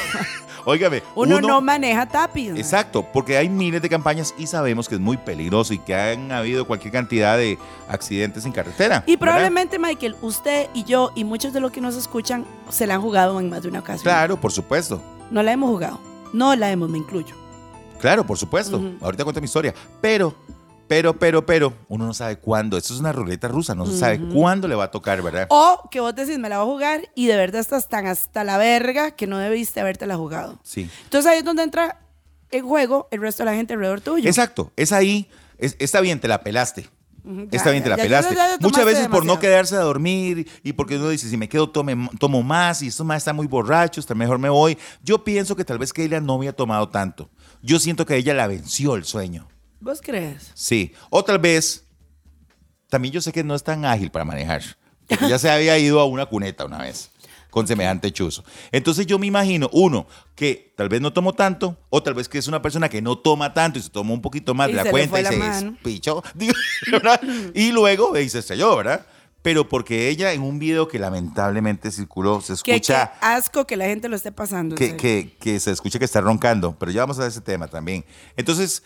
[SPEAKER 3] Óigame,
[SPEAKER 2] Uno, no maneja tapi. man.
[SPEAKER 3] Exacto, porque hay miles de campañas y sabemos que es muy peligroso y que han habido cualquier cantidad de accidentes en carretera.
[SPEAKER 2] Y
[SPEAKER 3] ¿verdad?
[SPEAKER 2] probablemente, Michael, usted y yo y muchos de los que nos escuchan se la han jugado en más de una ocasión.
[SPEAKER 3] Claro, por supuesto.
[SPEAKER 2] No la hemos jugado. No la hemos, me incluyo.
[SPEAKER 3] Claro, por supuesto. Ahorita cuento mi historia. Pero, pero, pero, pero, uno no sabe cuándo. Esto es una ruleta rusa, no se sabe cuándo le va a tocar, ¿verdad?
[SPEAKER 2] O que vos decís, me la voy a jugar y de verdad estás tan hasta la verga que no debiste habértela jugado.
[SPEAKER 3] Sí.
[SPEAKER 2] Entonces ahí es donde entra en juego el resto de la gente alrededor tuyo.
[SPEAKER 3] Exacto, es ahí. es- está bien, te la pelaste. Está bien, te la
[SPEAKER 2] ya,
[SPEAKER 3] pelaste.
[SPEAKER 2] ya,
[SPEAKER 3] Muchas veces por no quedarse a dormir y porque uno dice, si me quedo, tome, tomo más y estos más están muy borrachos, mejor me voy. Yo pienso que tal vez Keila no había tomado tanto. Yo siento que ella la venció el sueño.
[SPEAKER 2] ¿Vos crees?
[SPEAKER 3] Sí. O tal vez, también yo sé que no es tan ágil para manejar. Porque ya se *laughs* había ido a una cuneta una vez con semejante chuzo. Entonces yo me imagino, uno, que tal vez no tomó tanto, o tal vez que es una persona que no toma tanto y se tomó un poquito más de la cuenta y
[SPEAKER 2] la
[SPEAKER 3] se despichó, *laughs* y luego y se estrelló, ¿verdad? Pero porque ella en un video que lamentablemente circuló, se
[SPEAKER 2] Qué,
[SPEAKER 3] escucha...
[SPEAKER 2] qué asco que la gente lo esté pasando.
[SPEAKER 3] que, que- que se escuche que está roncando, pero ya vamos a ver ese tema también. Entonces,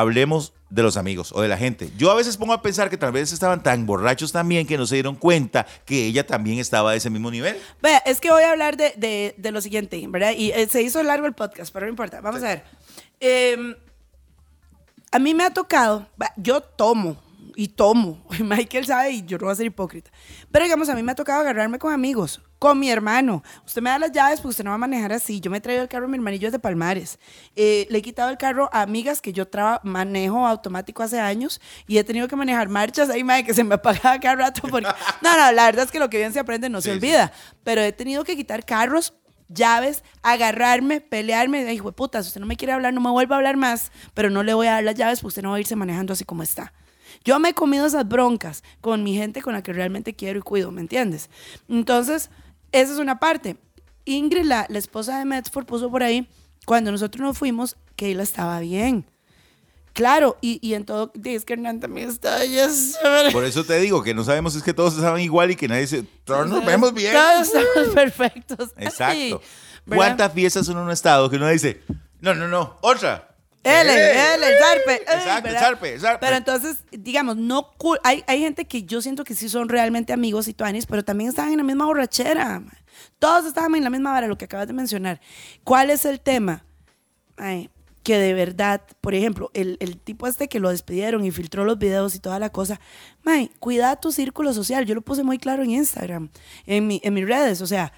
[SPEAKER 3] hablemos de los amigos o de la gente. Yo a veces pongo a pensar que tal vez estaban tan borrachos también que no se dieron cuenta que ella también estaba a ese mismo nivel.
[SPEAKER 2] Vea, es que voy a hablar de, de- de lo siguiente, ¿verdad? Y eh, se hizo largo el podcast, pero no importa. Vamos a ver. Eh, a mí me ha tocado, yo tomo y tomo. *laughs* Michael sabe y yo no voy a ser hipócrita. Pero digamos, a mí me ha tocado agarrarme con amigos, con mi hermano. Usted me da las llaves, pues usted no va a manejar así. Yo me he traído el carro a mi hermanillo de Palmares. Eh, le he quitado el carro a amigas que yo manejo automático hace años y he tenido que manejar marchas ahí, madre, que se me apagaba cada rato. Porque... *laughs* No, no, la verdad es que lo que bien se aprende no se
[SPEAKER 3] sí.
[SPEAKER 2] olvida. Pero he tenido que quitar carros llaves, agarrarme, pelearme, de hijo de puta, si usted no me quiere hablar, no me vuelva a hablar más, pero no le voy a dar las llaves porque usted no va a irse manejando así como está. Yo me he comido esas broncas con mi gente con la que realmente quiero y cuido, ¿me entiendes? Entonces, esa es una parte. Ingrid, la, la esposa de Medford, puso por ahí, cuando nosotros nos fuimos, que él estaba bien. Claro, y, y en todo, es que Hernán también está, sabe.
[SPEAKER 3] Por eso te digo que no sabemos es que todos estaban igual y que nadie se... Todos nos vemos bien.
[SPEAKER 2] Todos estamos *laughs* perfectos.
[SPEAKER 3] Exacto.
[SPEAKER 2] ¿verdad?
[SPEAKER 3] ¿Cuántas fiestas uno no ha estado que uno dice, no, no, no, otra? ¡Eh!
[SPEAKER 2] él, el zarpe.
[SPEAKER 3] Exacto, el zarpe, el zarpe.
[SPEAKER 2] Pero entonces, digamos, no hay, hay gente que yo siento que sí son realmente amigos y tuanis, pero también estaban en la misma borrachera. Todos estaban en la misma vara, lo que acabas de mencionar. ¿Cuál es el tema? Ay, que de verdad, por ejemplo, el, el tipo este que lo despidieron y filtró los videos y toda la cosa, May, cuida tu círculo social. Yo lo puse muy claro en Instagram, en, mi, en mis redes. O sea,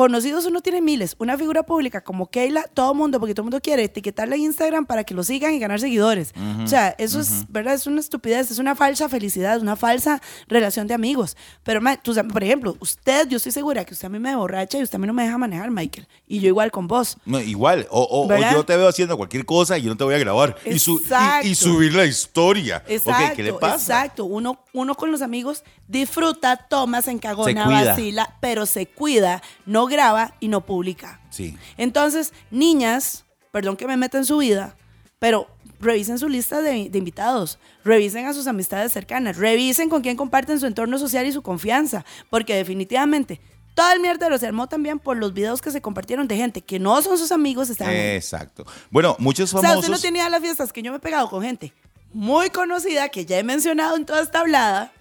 [SPEAKER 2] conocidos uno tiene miles. Una figura pública como Keila, todo mundo, porque todo el mundo quiere etiquetarla en Instagram para que lo sigan y ganar seguidores. O sea, eso es, ¿verdad? Es una estupidez, es una falsa felicidad, una falsa relación de amigos. Pero, ma, tú sabes, por ejemplo, usted, yo estoy segura que usted a mí me borracha y usted a mí no me deja manejar, Michael. Y yo igual con vos.
[SPEAKER 3] No, igual, o, o- yo te veo haciendo cualquier cosa y yo no te voy a grabar y, su- y- subir la historia.
[SPEAKER 2] Exacto,
[SPEAKER 3] ¿Qué le pasa?
[SPEAKER 2] exacto. Uno, uno con los amigos disfruta, toma, se encagona,
[SPEAKER 3] Se
[SPEAKER 2] vacila, pero se cuida, no graba y no publica.
[SPEAKER 3] Sí.
[SPEAKER 2] Entonces, niñas, perdón que me meta en su vida, pero revisen su lista de, de invitados, revisen a sus amistades cercanas, revisen con quién comparten su entorno social y su confianza, porque definitivamente todo el mierdero se armó también por los videos que se compartieron de gente que no son sus amigos, estaban.
[SPEAKER 3] Exacto. Bueno, muchos
[SPEAKER 2] O sea,
[SPEAKER 3] famosos.
[SPEAKER 2] usted no tenía las fiestas que yo me he pegado con gente muy conocida que ya he mencionado en toda esta hablada.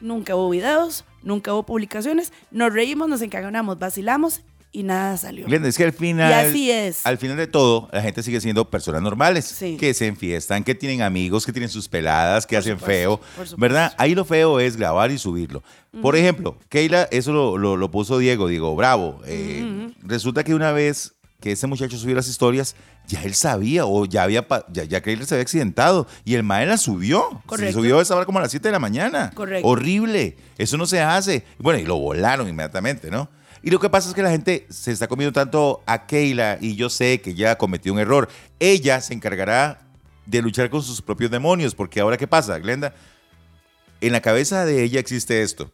[SPEAKER 2] Nunca hubo videos, nunca hubo publicaciones. Nos reímos, nos encagonamos, vacilamos y nada salió.
[SPEAKER 3] Glenda, es que al final.
[SPEAKER 2] Y así es.
[SPEAKER 3] Al final de todo, la gente sigue siendo personas normales.
[SPEAKER 2] Sí.
[SPEAKER 3] Que se enfiestan, que tienen amigos, que tienen sus peladas, que
[SPEAKER 2] Por
[SPEAKER 3] hacen
[SPEAKER 2] supuesto,
[SPEAKER 3] feo. ¿Verdad? Ahí lo feo es grabar y subirlo. Por ejemplo, Keila, eso lo, lo- lo puso Diego, Diego Bravo. Eh, Resulta que una vez que ese muchacho subió las historias, ya él sabía o ya había ya, ya se había accidentado y el mae la subió.
[SPEAKER 2] Correcto.
[SPEAKER 3] Se subió a esa hora como a las 7 de la mañana.
[SPEAKER 2] Correcto.
[SPEAKER 3] Horrible. Eso no se hace. Bueno, y lo volaron inmediatamente, ¿no? Y lo que pasa es que la gente se está comiendo tanto a Keila y yo sé que ya cometió un error. Ella se encargará de luchar con sus propios demonios, porque ahora ¿qué pasa, Glenda? En la cabeza de ella existe esto.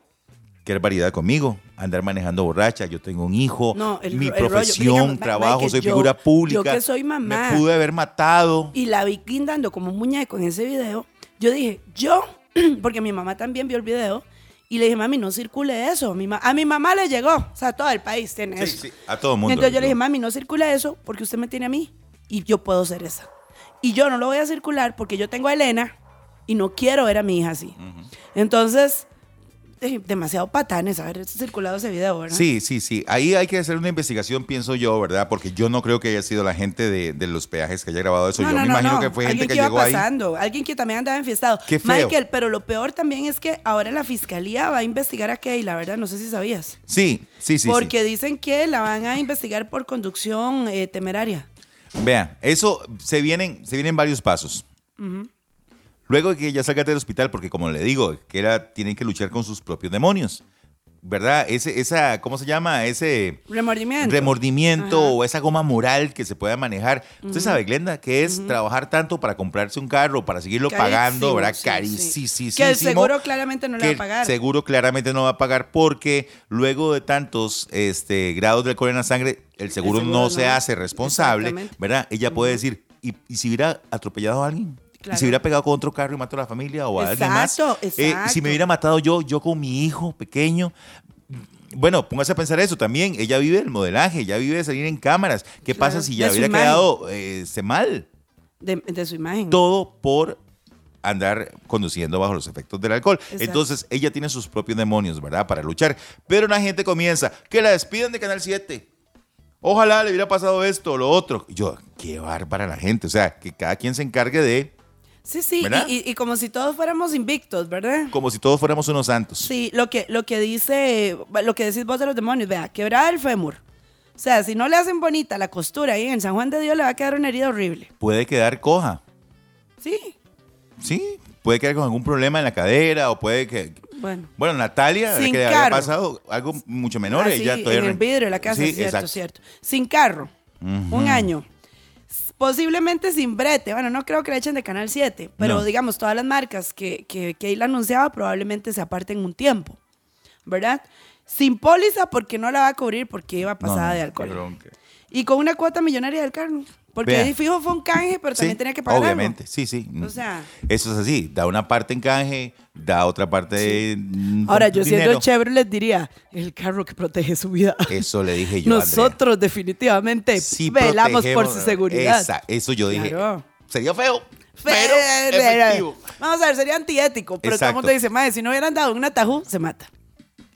[SPEAKER 3] Qué variedad conmigo, andar manejando borracha, yo tengo un hijo,
[SPEAKER 2] No, el
[SPEAKER 3] mi
[SPEAKER 2] el
[SPEAKER 3] profesión, trabajo, soy
[SPEAKER 2] yo-
[SPEAKER 3] figura pública.
[SPEAKER 2] yo que soy mamá.
[SPEAKER 3] Me pude haber matado.
[SPEAKER 2] Y la vi guindando como un muñeco en ese video. Yo dije, yo, *clears throat* porque mi mamá también vio el video. Y le dije, mami, no circule eso. Mi a mi mamá le llegó. O sea, todo el país tiene
[SPEAKER 3] Sí,
[SPEAKER 2] eso.
[SPEAKER 3] sí, a todo mundo.
[SPEAKER 2] Entonces yo le dije, mami, no circule eso porque usted me tiene a mí y yo puedo ser esa. Y yo no lo voy a circular porque yo tengo a Elena y no quiero ver a mi hija así. Entonces, demasiado patanes haber circulado ese video, ¿verdad?
[SPEAKER 3] Sí, sí, sí. Ahí hay que hacer una investigación, pienso yo, ¿verdad? Porque yo no creo que haya sido la gente de, de los peajes que haya grabado eso.
[SPEAKER 2] No,
[SPEAKER 3] yo
[SPEAKER 2] no,
[SPEAKER 3] me
[SPEAKER 2] no,
[SPEAKER 3] imagino
[SPEAKER 2] no.
[SPEAKER 3] que fue
[SPEAKER 2] Alguien
[SPEAKER 3] gente que
[SPEAKER 2] iba
[SPEAKER 3] llegó ahí.
[SPEAKER 2] pasando, alguien que también andaba enfiestado.
[SPEAKER 3] Qué feo.
[SPEAKER 2] Michael, pero lo peor también es que ahora la fiscalía va a investigar a Keila, ¿verdad? No sé si sabías.
[SPEAKER 3] Sí, sí, sí.
[SPEAKER 2] Porque dicen que la van a investigar por conducción eh, temeraria.
[SPEAKER 3] Vean, eso se vienen, se vienen varios pasos. Luego de que ella salga del hospital, porque como le digo, que era, tienen que luchar con sus propios demonios. ¿Verdad? Ese, esa, ¿cómo se llama? Ese
[SPEAKER 2] Remordimiento.
[SPEAKER 3] remordimiento
[SPEAKER 2] Ajá.
[SPEAKER 3] o esa goma moral que se pueda manejar. Usted sabe, Glenda, que es trabajar tanto para comprarse un carro, para seguirlo pagando, ¿verdad?
[SPEAKER 2] sí, sí.
[SPEAKER 3] Carísimo.
[SPEAKER 2] Que el seguro claramente no le va a pagar.
[SPEAKER 3] el Seguro claramente no va a pagar porque luego de tantos este, grados de alcohol en la sangre, el seguro,
[SPEAKER 2] seguro
[SPEAKER 3] no,
[SPEAKER 2] no.
[SPEAKER 3] se hace responsable. ¿verdad? Ella puede decir, ¿y, y si hubiera atropellado a alguien? ¿Y
[SPEAKER 2] Claro.
[SPEAKER 3] si hubiera pegado con otro carro y mató a la familia o a alguien más?
[SPEAKER 2] Exacto,
[SPEAKER 3] Eh,
[SPEAKER 2] exacto.
[SPEAKER 3] si me hubiera matado yo, yo con mi hijo pequeño. Bueno, póngase a pensar eso también. Ella vive del modelaje, ella vive de salir en cámaras. ¿Qué
[SPEAKER 2] Claro,
[SPEAKER 3] pasa si ya hubiera
[SPEAKER 2] imagen.
[SPEAKER 3] quedado eh, mal?
[SPEAKER 2] De, de su imagen.
[SPEAKER 3] Todo por andar conduciendo bajo los efectos del alcohol.
[SPEAKER 2] Exacto.
[SPEAKER 3] Entonces, ella tiene sus propios demonios, ¿verdad? Para luchar. Pero la gente comienza, que la despidan de Canal 7. Ojalá le hubiera pasado esto o lo otro. Yo, qué bárbara la gente. O sea, que cada quien se encargue de,
[SPEAKER 2] Sí, sí, y, y- y como si todos fuéramos invictos, ¿verdad?
[SPEAKER 3] como si todos fuéramos unos santos.
[SPEAKER 2] Sí, lo que, lo que dice, lo que decís vos de los demonios, vea, quebrada el fémur. O sea, si no le hacen bonita la costura ahí en San Juan de Dios, le va a quedar una herida horrible.
[SPEAKER 3] Puede quedar coja.
[SPEAKER 2] Sí,
[SPEAKER 3] Sí, puede quedar con algún problema en la cadera o puede que...
[SPEAKER 2] bueno.
[SPEAKER 3] Bueno, Natalia,
[SPEAKER 2] Sin
[SPEAKER 3] que le había pasado algo mucho menor.
[SPEAKER 2] Así,
[SPEAKER 3] ella todavía
[SPEAKER 2] en el vidrio de la casa,
[SPEAKER 3] Sí,
[SPEAKER 2] cierto,
[SPEAKER 3] exacto.
[SPEAKER 2] cierto. Sin carro, un año. Posiblemente sin brete. Bueno, no creo que le echen de Canal 7, pero
[SPEAKER 3] No.
[SPEAKER 2] digamos, todas las marcas que, que, que él anunciaba probablemente se aparten un tiempo, ¿verdad? Sin póliza porque no la va a cubrir porque iba pasada
[SPEAKER 3] no,
[SPEAKER 2] de alcohol. Y con una cuota millonaria del carro. Porque
[SPEAKER 3] Vea.
[SPEAKER 2] ahí fijo fue un canje, pero también tenía que pagar algo.
[SPEAKER 3] Obviamente, sí, sí.
[SPEAKER 2] O sea-
[SPEAKER 3] Eso es así. Da una parte en canje, da otra parte de, mm,
[SPEAKER 2] Ahora, yo siendo
[SPEAKER 3] dinero.
[SPEAKER 2] Chevrolet diría, el carro que protege su vida.
[SPEAKER 3] Eso le dije yo. Andrea.
[SPEAKER 2] Nosotros definitivamente
[SPEAKER 3] Sí
[SPEAKER 2] velamos por su seguridad.
[SPEAKER 3] Esa- eso yo dije.
[SPEAKER 2] Claro.
[SPEAKER 3] Sería feo,
[SPEAKER 2] Fe-
[SPEAKER 3] pero efectivo.
[SPEAKER 2] Vamos a ver, sería antiético, pero todo el mundo dice, madre, si no hubieran dado un atajú, se mata.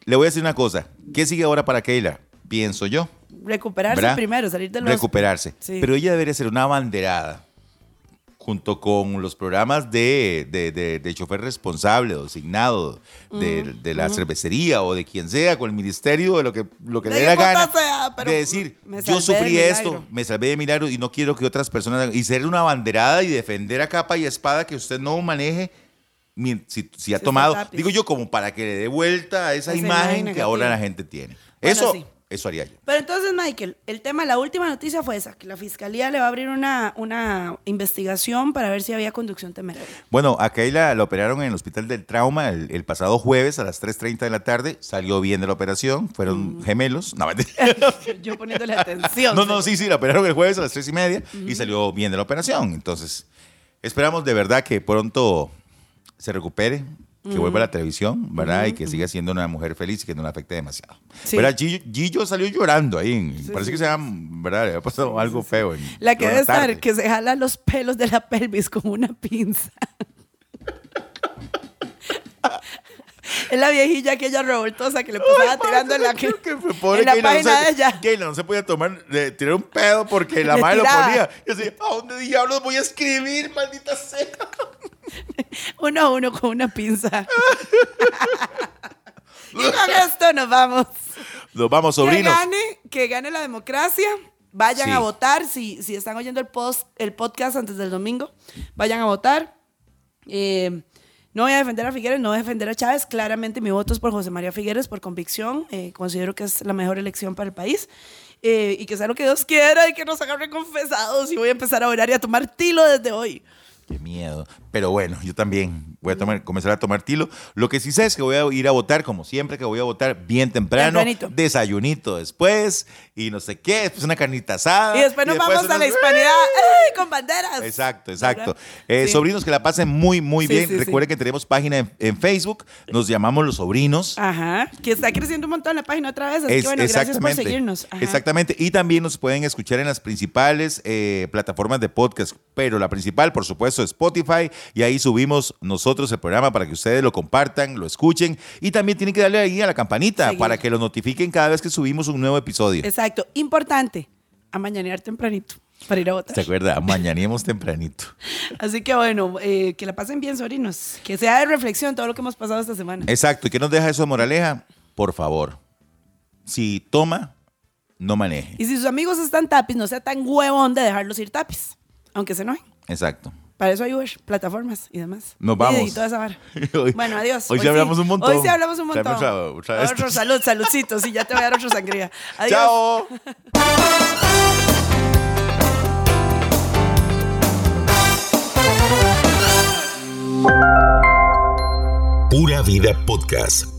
[SPEAKER 3] Le voy a decir una cosa. ¿Qué sigue ahora para Keila? Pienso yo.
[SPEAKER 2] Recuperarse
[SPEAKER 3] ¿verdad?
[SPEAKER 2] primero, salir de los...
[SPEAKER 3] Recuperarse.
[SPEAKER 2] Sí.
[SPEAKER 3] Pero ella debería ser una abanderada junto con los programas de, de, de- de chofer responsable o asignado de, de la cervecería o de quien sea, con el ministerio, de lo que, lo que le la gana.
[SPEAKER 2] sea, pero
[SPEAKER 3] de decir, yo sufrí esto,
[SPEAKER 2] milagro".
[SPEAKER 3] me salvé de milagro y no quiero que otras personas... hagan-". Y ser una abanderada y defender a capa y espada que usted no maneje si, si ha tomado, digo yo, como para que le dé vuelta a esa,
[SPEAKER 2] Esa
[SPEAKER 3] imagen,
[SPEAKER 2] imagen
[SPEAKER 3] que ahora la gente tiene.
[SPEAKER 2] Bueno,
[SPEAKER 3] eso,
[SPEAKER 2] sí.
[SPEAKER 3] Eso haría yo.
[SPEAKER 2] Pero entonces, Michael, el tema, la última noticia fue esa, que la fiscalía le va a abrir una, una investigación para ver si había conducción temeraria.
[SPEAKER 3] Bueno, a Keila la operaron en el Hospital del Trauma el, el pasado jueves a las 3.30 de la tarde. Salió bien de la operación. Fueron gemelos. No. *laughs*
[SPEAKER 2] Yo poniéndole atención.
[SPEAKER 3] no, no, sí, sí, la operaron el jueves a las 3 y media y salió bien de la operación. Entonces, esperamos de verdad que pronto se recupere, que vuelva a la televisión, ¿verdad? Y que siga siendo una mujer feliz y que no le afecte demasiado.
[SPEAKER 2] Sí.
[SPEAKER 3] ¿Verdad? Gillo, Gillo salió llorando ahí. parece que se ha, ¿verdad? Le ha pasado algo feo. en-
[SPEAKER 2] La que debe estar, que se jala los pelos de la pelvis con una pinza. *laughs* *laughs* es la viejilla aquella revoltosa que le pasaba tirando en la,
[SPEAKER 3] que, que fue pobre
[SPEAKER 2] en la página
[SPEAKER 3] se-
[SPEAKER 2] de ella.
[SPEAKER 3] Se podía tomar, de, tirar un pedo porque la
[SPEAKER 2] Le
[SPEAKER 3] madre lo ponía. Y así, ¿a dónde diablos voy a escribir, maldita sea? *laughs*
[SPEAKER 2] Uno a uno con una pinza. *laughs* y con esto nos vamos.
[SPEAKER 3] Nos vamos,
[SPEAKER 2] Que
[SPEAKER 3] sobrinos.
[SPEAKER 2] gane, que gane la democracia. Vayan
[SPEAKER 3] Sí.
[SPEAKER 2] a votar. Si, si están oyendo el, post, el podcast antes del domingo, vayan a votar. Eh, no voy a defender a Figueres, no voy a defender a Chávez. Claramente mi voto es por José María Figueres, por convicción. Eh, considero que es la mejor elección para el país. Eh, y que sea lo que Dios quiera y que nos hagan confesados. Y voy a empezar a orar y a tomar tilo desde hoy.
[SPEAKER 3] Qué miedo. Pero bueno, yo también voy a tomar, comenzar a tomar tilo. Lo que sí sé es que voy a ir a votar, como siempre, que voy a votar bien temprano.
[SPEAKER 2] Tempranito.
[SPEAKER 3] Desayunito después y no sé qué. Después una carnita asada.
[SPEAKER 2] Y después nos vamos a la hispanidad ¡ay! con banderas.
[SPEAKER 3] Exacto, exacto. Eh,
[SPEAKER 2] Sí.
[SPEAKER 3] Sobrinos que la pasen muy, muy
[SPEAKER 2] Sí,
[SPEAKER 3] bien.
[SPEAKER 2] sí, sí.
[SPEAKER 3] Recuerden que tenemos página en, en Facebook. Nos llamamos Los Sobrinos.
[SPEAKER 2] Ajá. Que está creciendo un montón la página otra vez. Así
[SPEAKER 3] Es-
[SPEAKER 2] que bueno, gracias por seguirnos. Ajá.
[SPEAKER 3] Exactamente. Y también nos pueden escuchar en las principales eh, plataformas de podcast. Pero la principal, por supuesto, Spotify. Y ahí subimos nosotros el programa para que ustedes lo compartan, lo escuchen. Y también tienen que darle ahí a la campanita
[SPEAKER 2] Seguir.
[SPEAKER 3] para que lo notifiquen cada vez que subimos un nuevo episodio.
[SPEAKER 2] Exacto. Importante, a mañanear tempranito para ir a votar.
[SPEAKER 3] ¿Se acuerda? Mañanemos tempranito. *laughs*
[SPEAKER 2] Así que bueno, eh, que la pasen bien, sobrinos. Que sea de reflexión todo lo que hemos pasado esta semana.
[SPEAKER 3] Exacto. ¿Y qué nos deja eso de moraleja? Por favor, si toma, no maneje.
[SPEAKER 2] Y si sus amigos están tapis, no sea tan huevón de dejarlos ir tapis. Aunque se enojen.
[SPEAKER 3] Exacto.
[SPEAKER 2] Para eso hay Uber, plataformas y demás.
[SPEAKER 3] Nos vamos.
[SPEAKER 2] Y toda esa vara. *laughs*
[SPEAKER 3] Hoy-
[SPEAKER 2] bueno, adiós.
[SPEAKER 3] hoy sí
[SPEAKER 2] sí.
[SPEAKER 3] hablamos un montón.
[SPEAKER 2] Hoy sí hablamos un montón.
[SPEAKER 3] otra- otra
[SPEAKER 2] Otro
[SPEAKER 3] estas.
[SPEAKER 2] salud, saludcito. Sí, ya te voy a dar otro sangría. Adiós. *laughs*
[SPEAKER 3] ¡Chao!
[SPEAKER 1] Pura Vida Podcast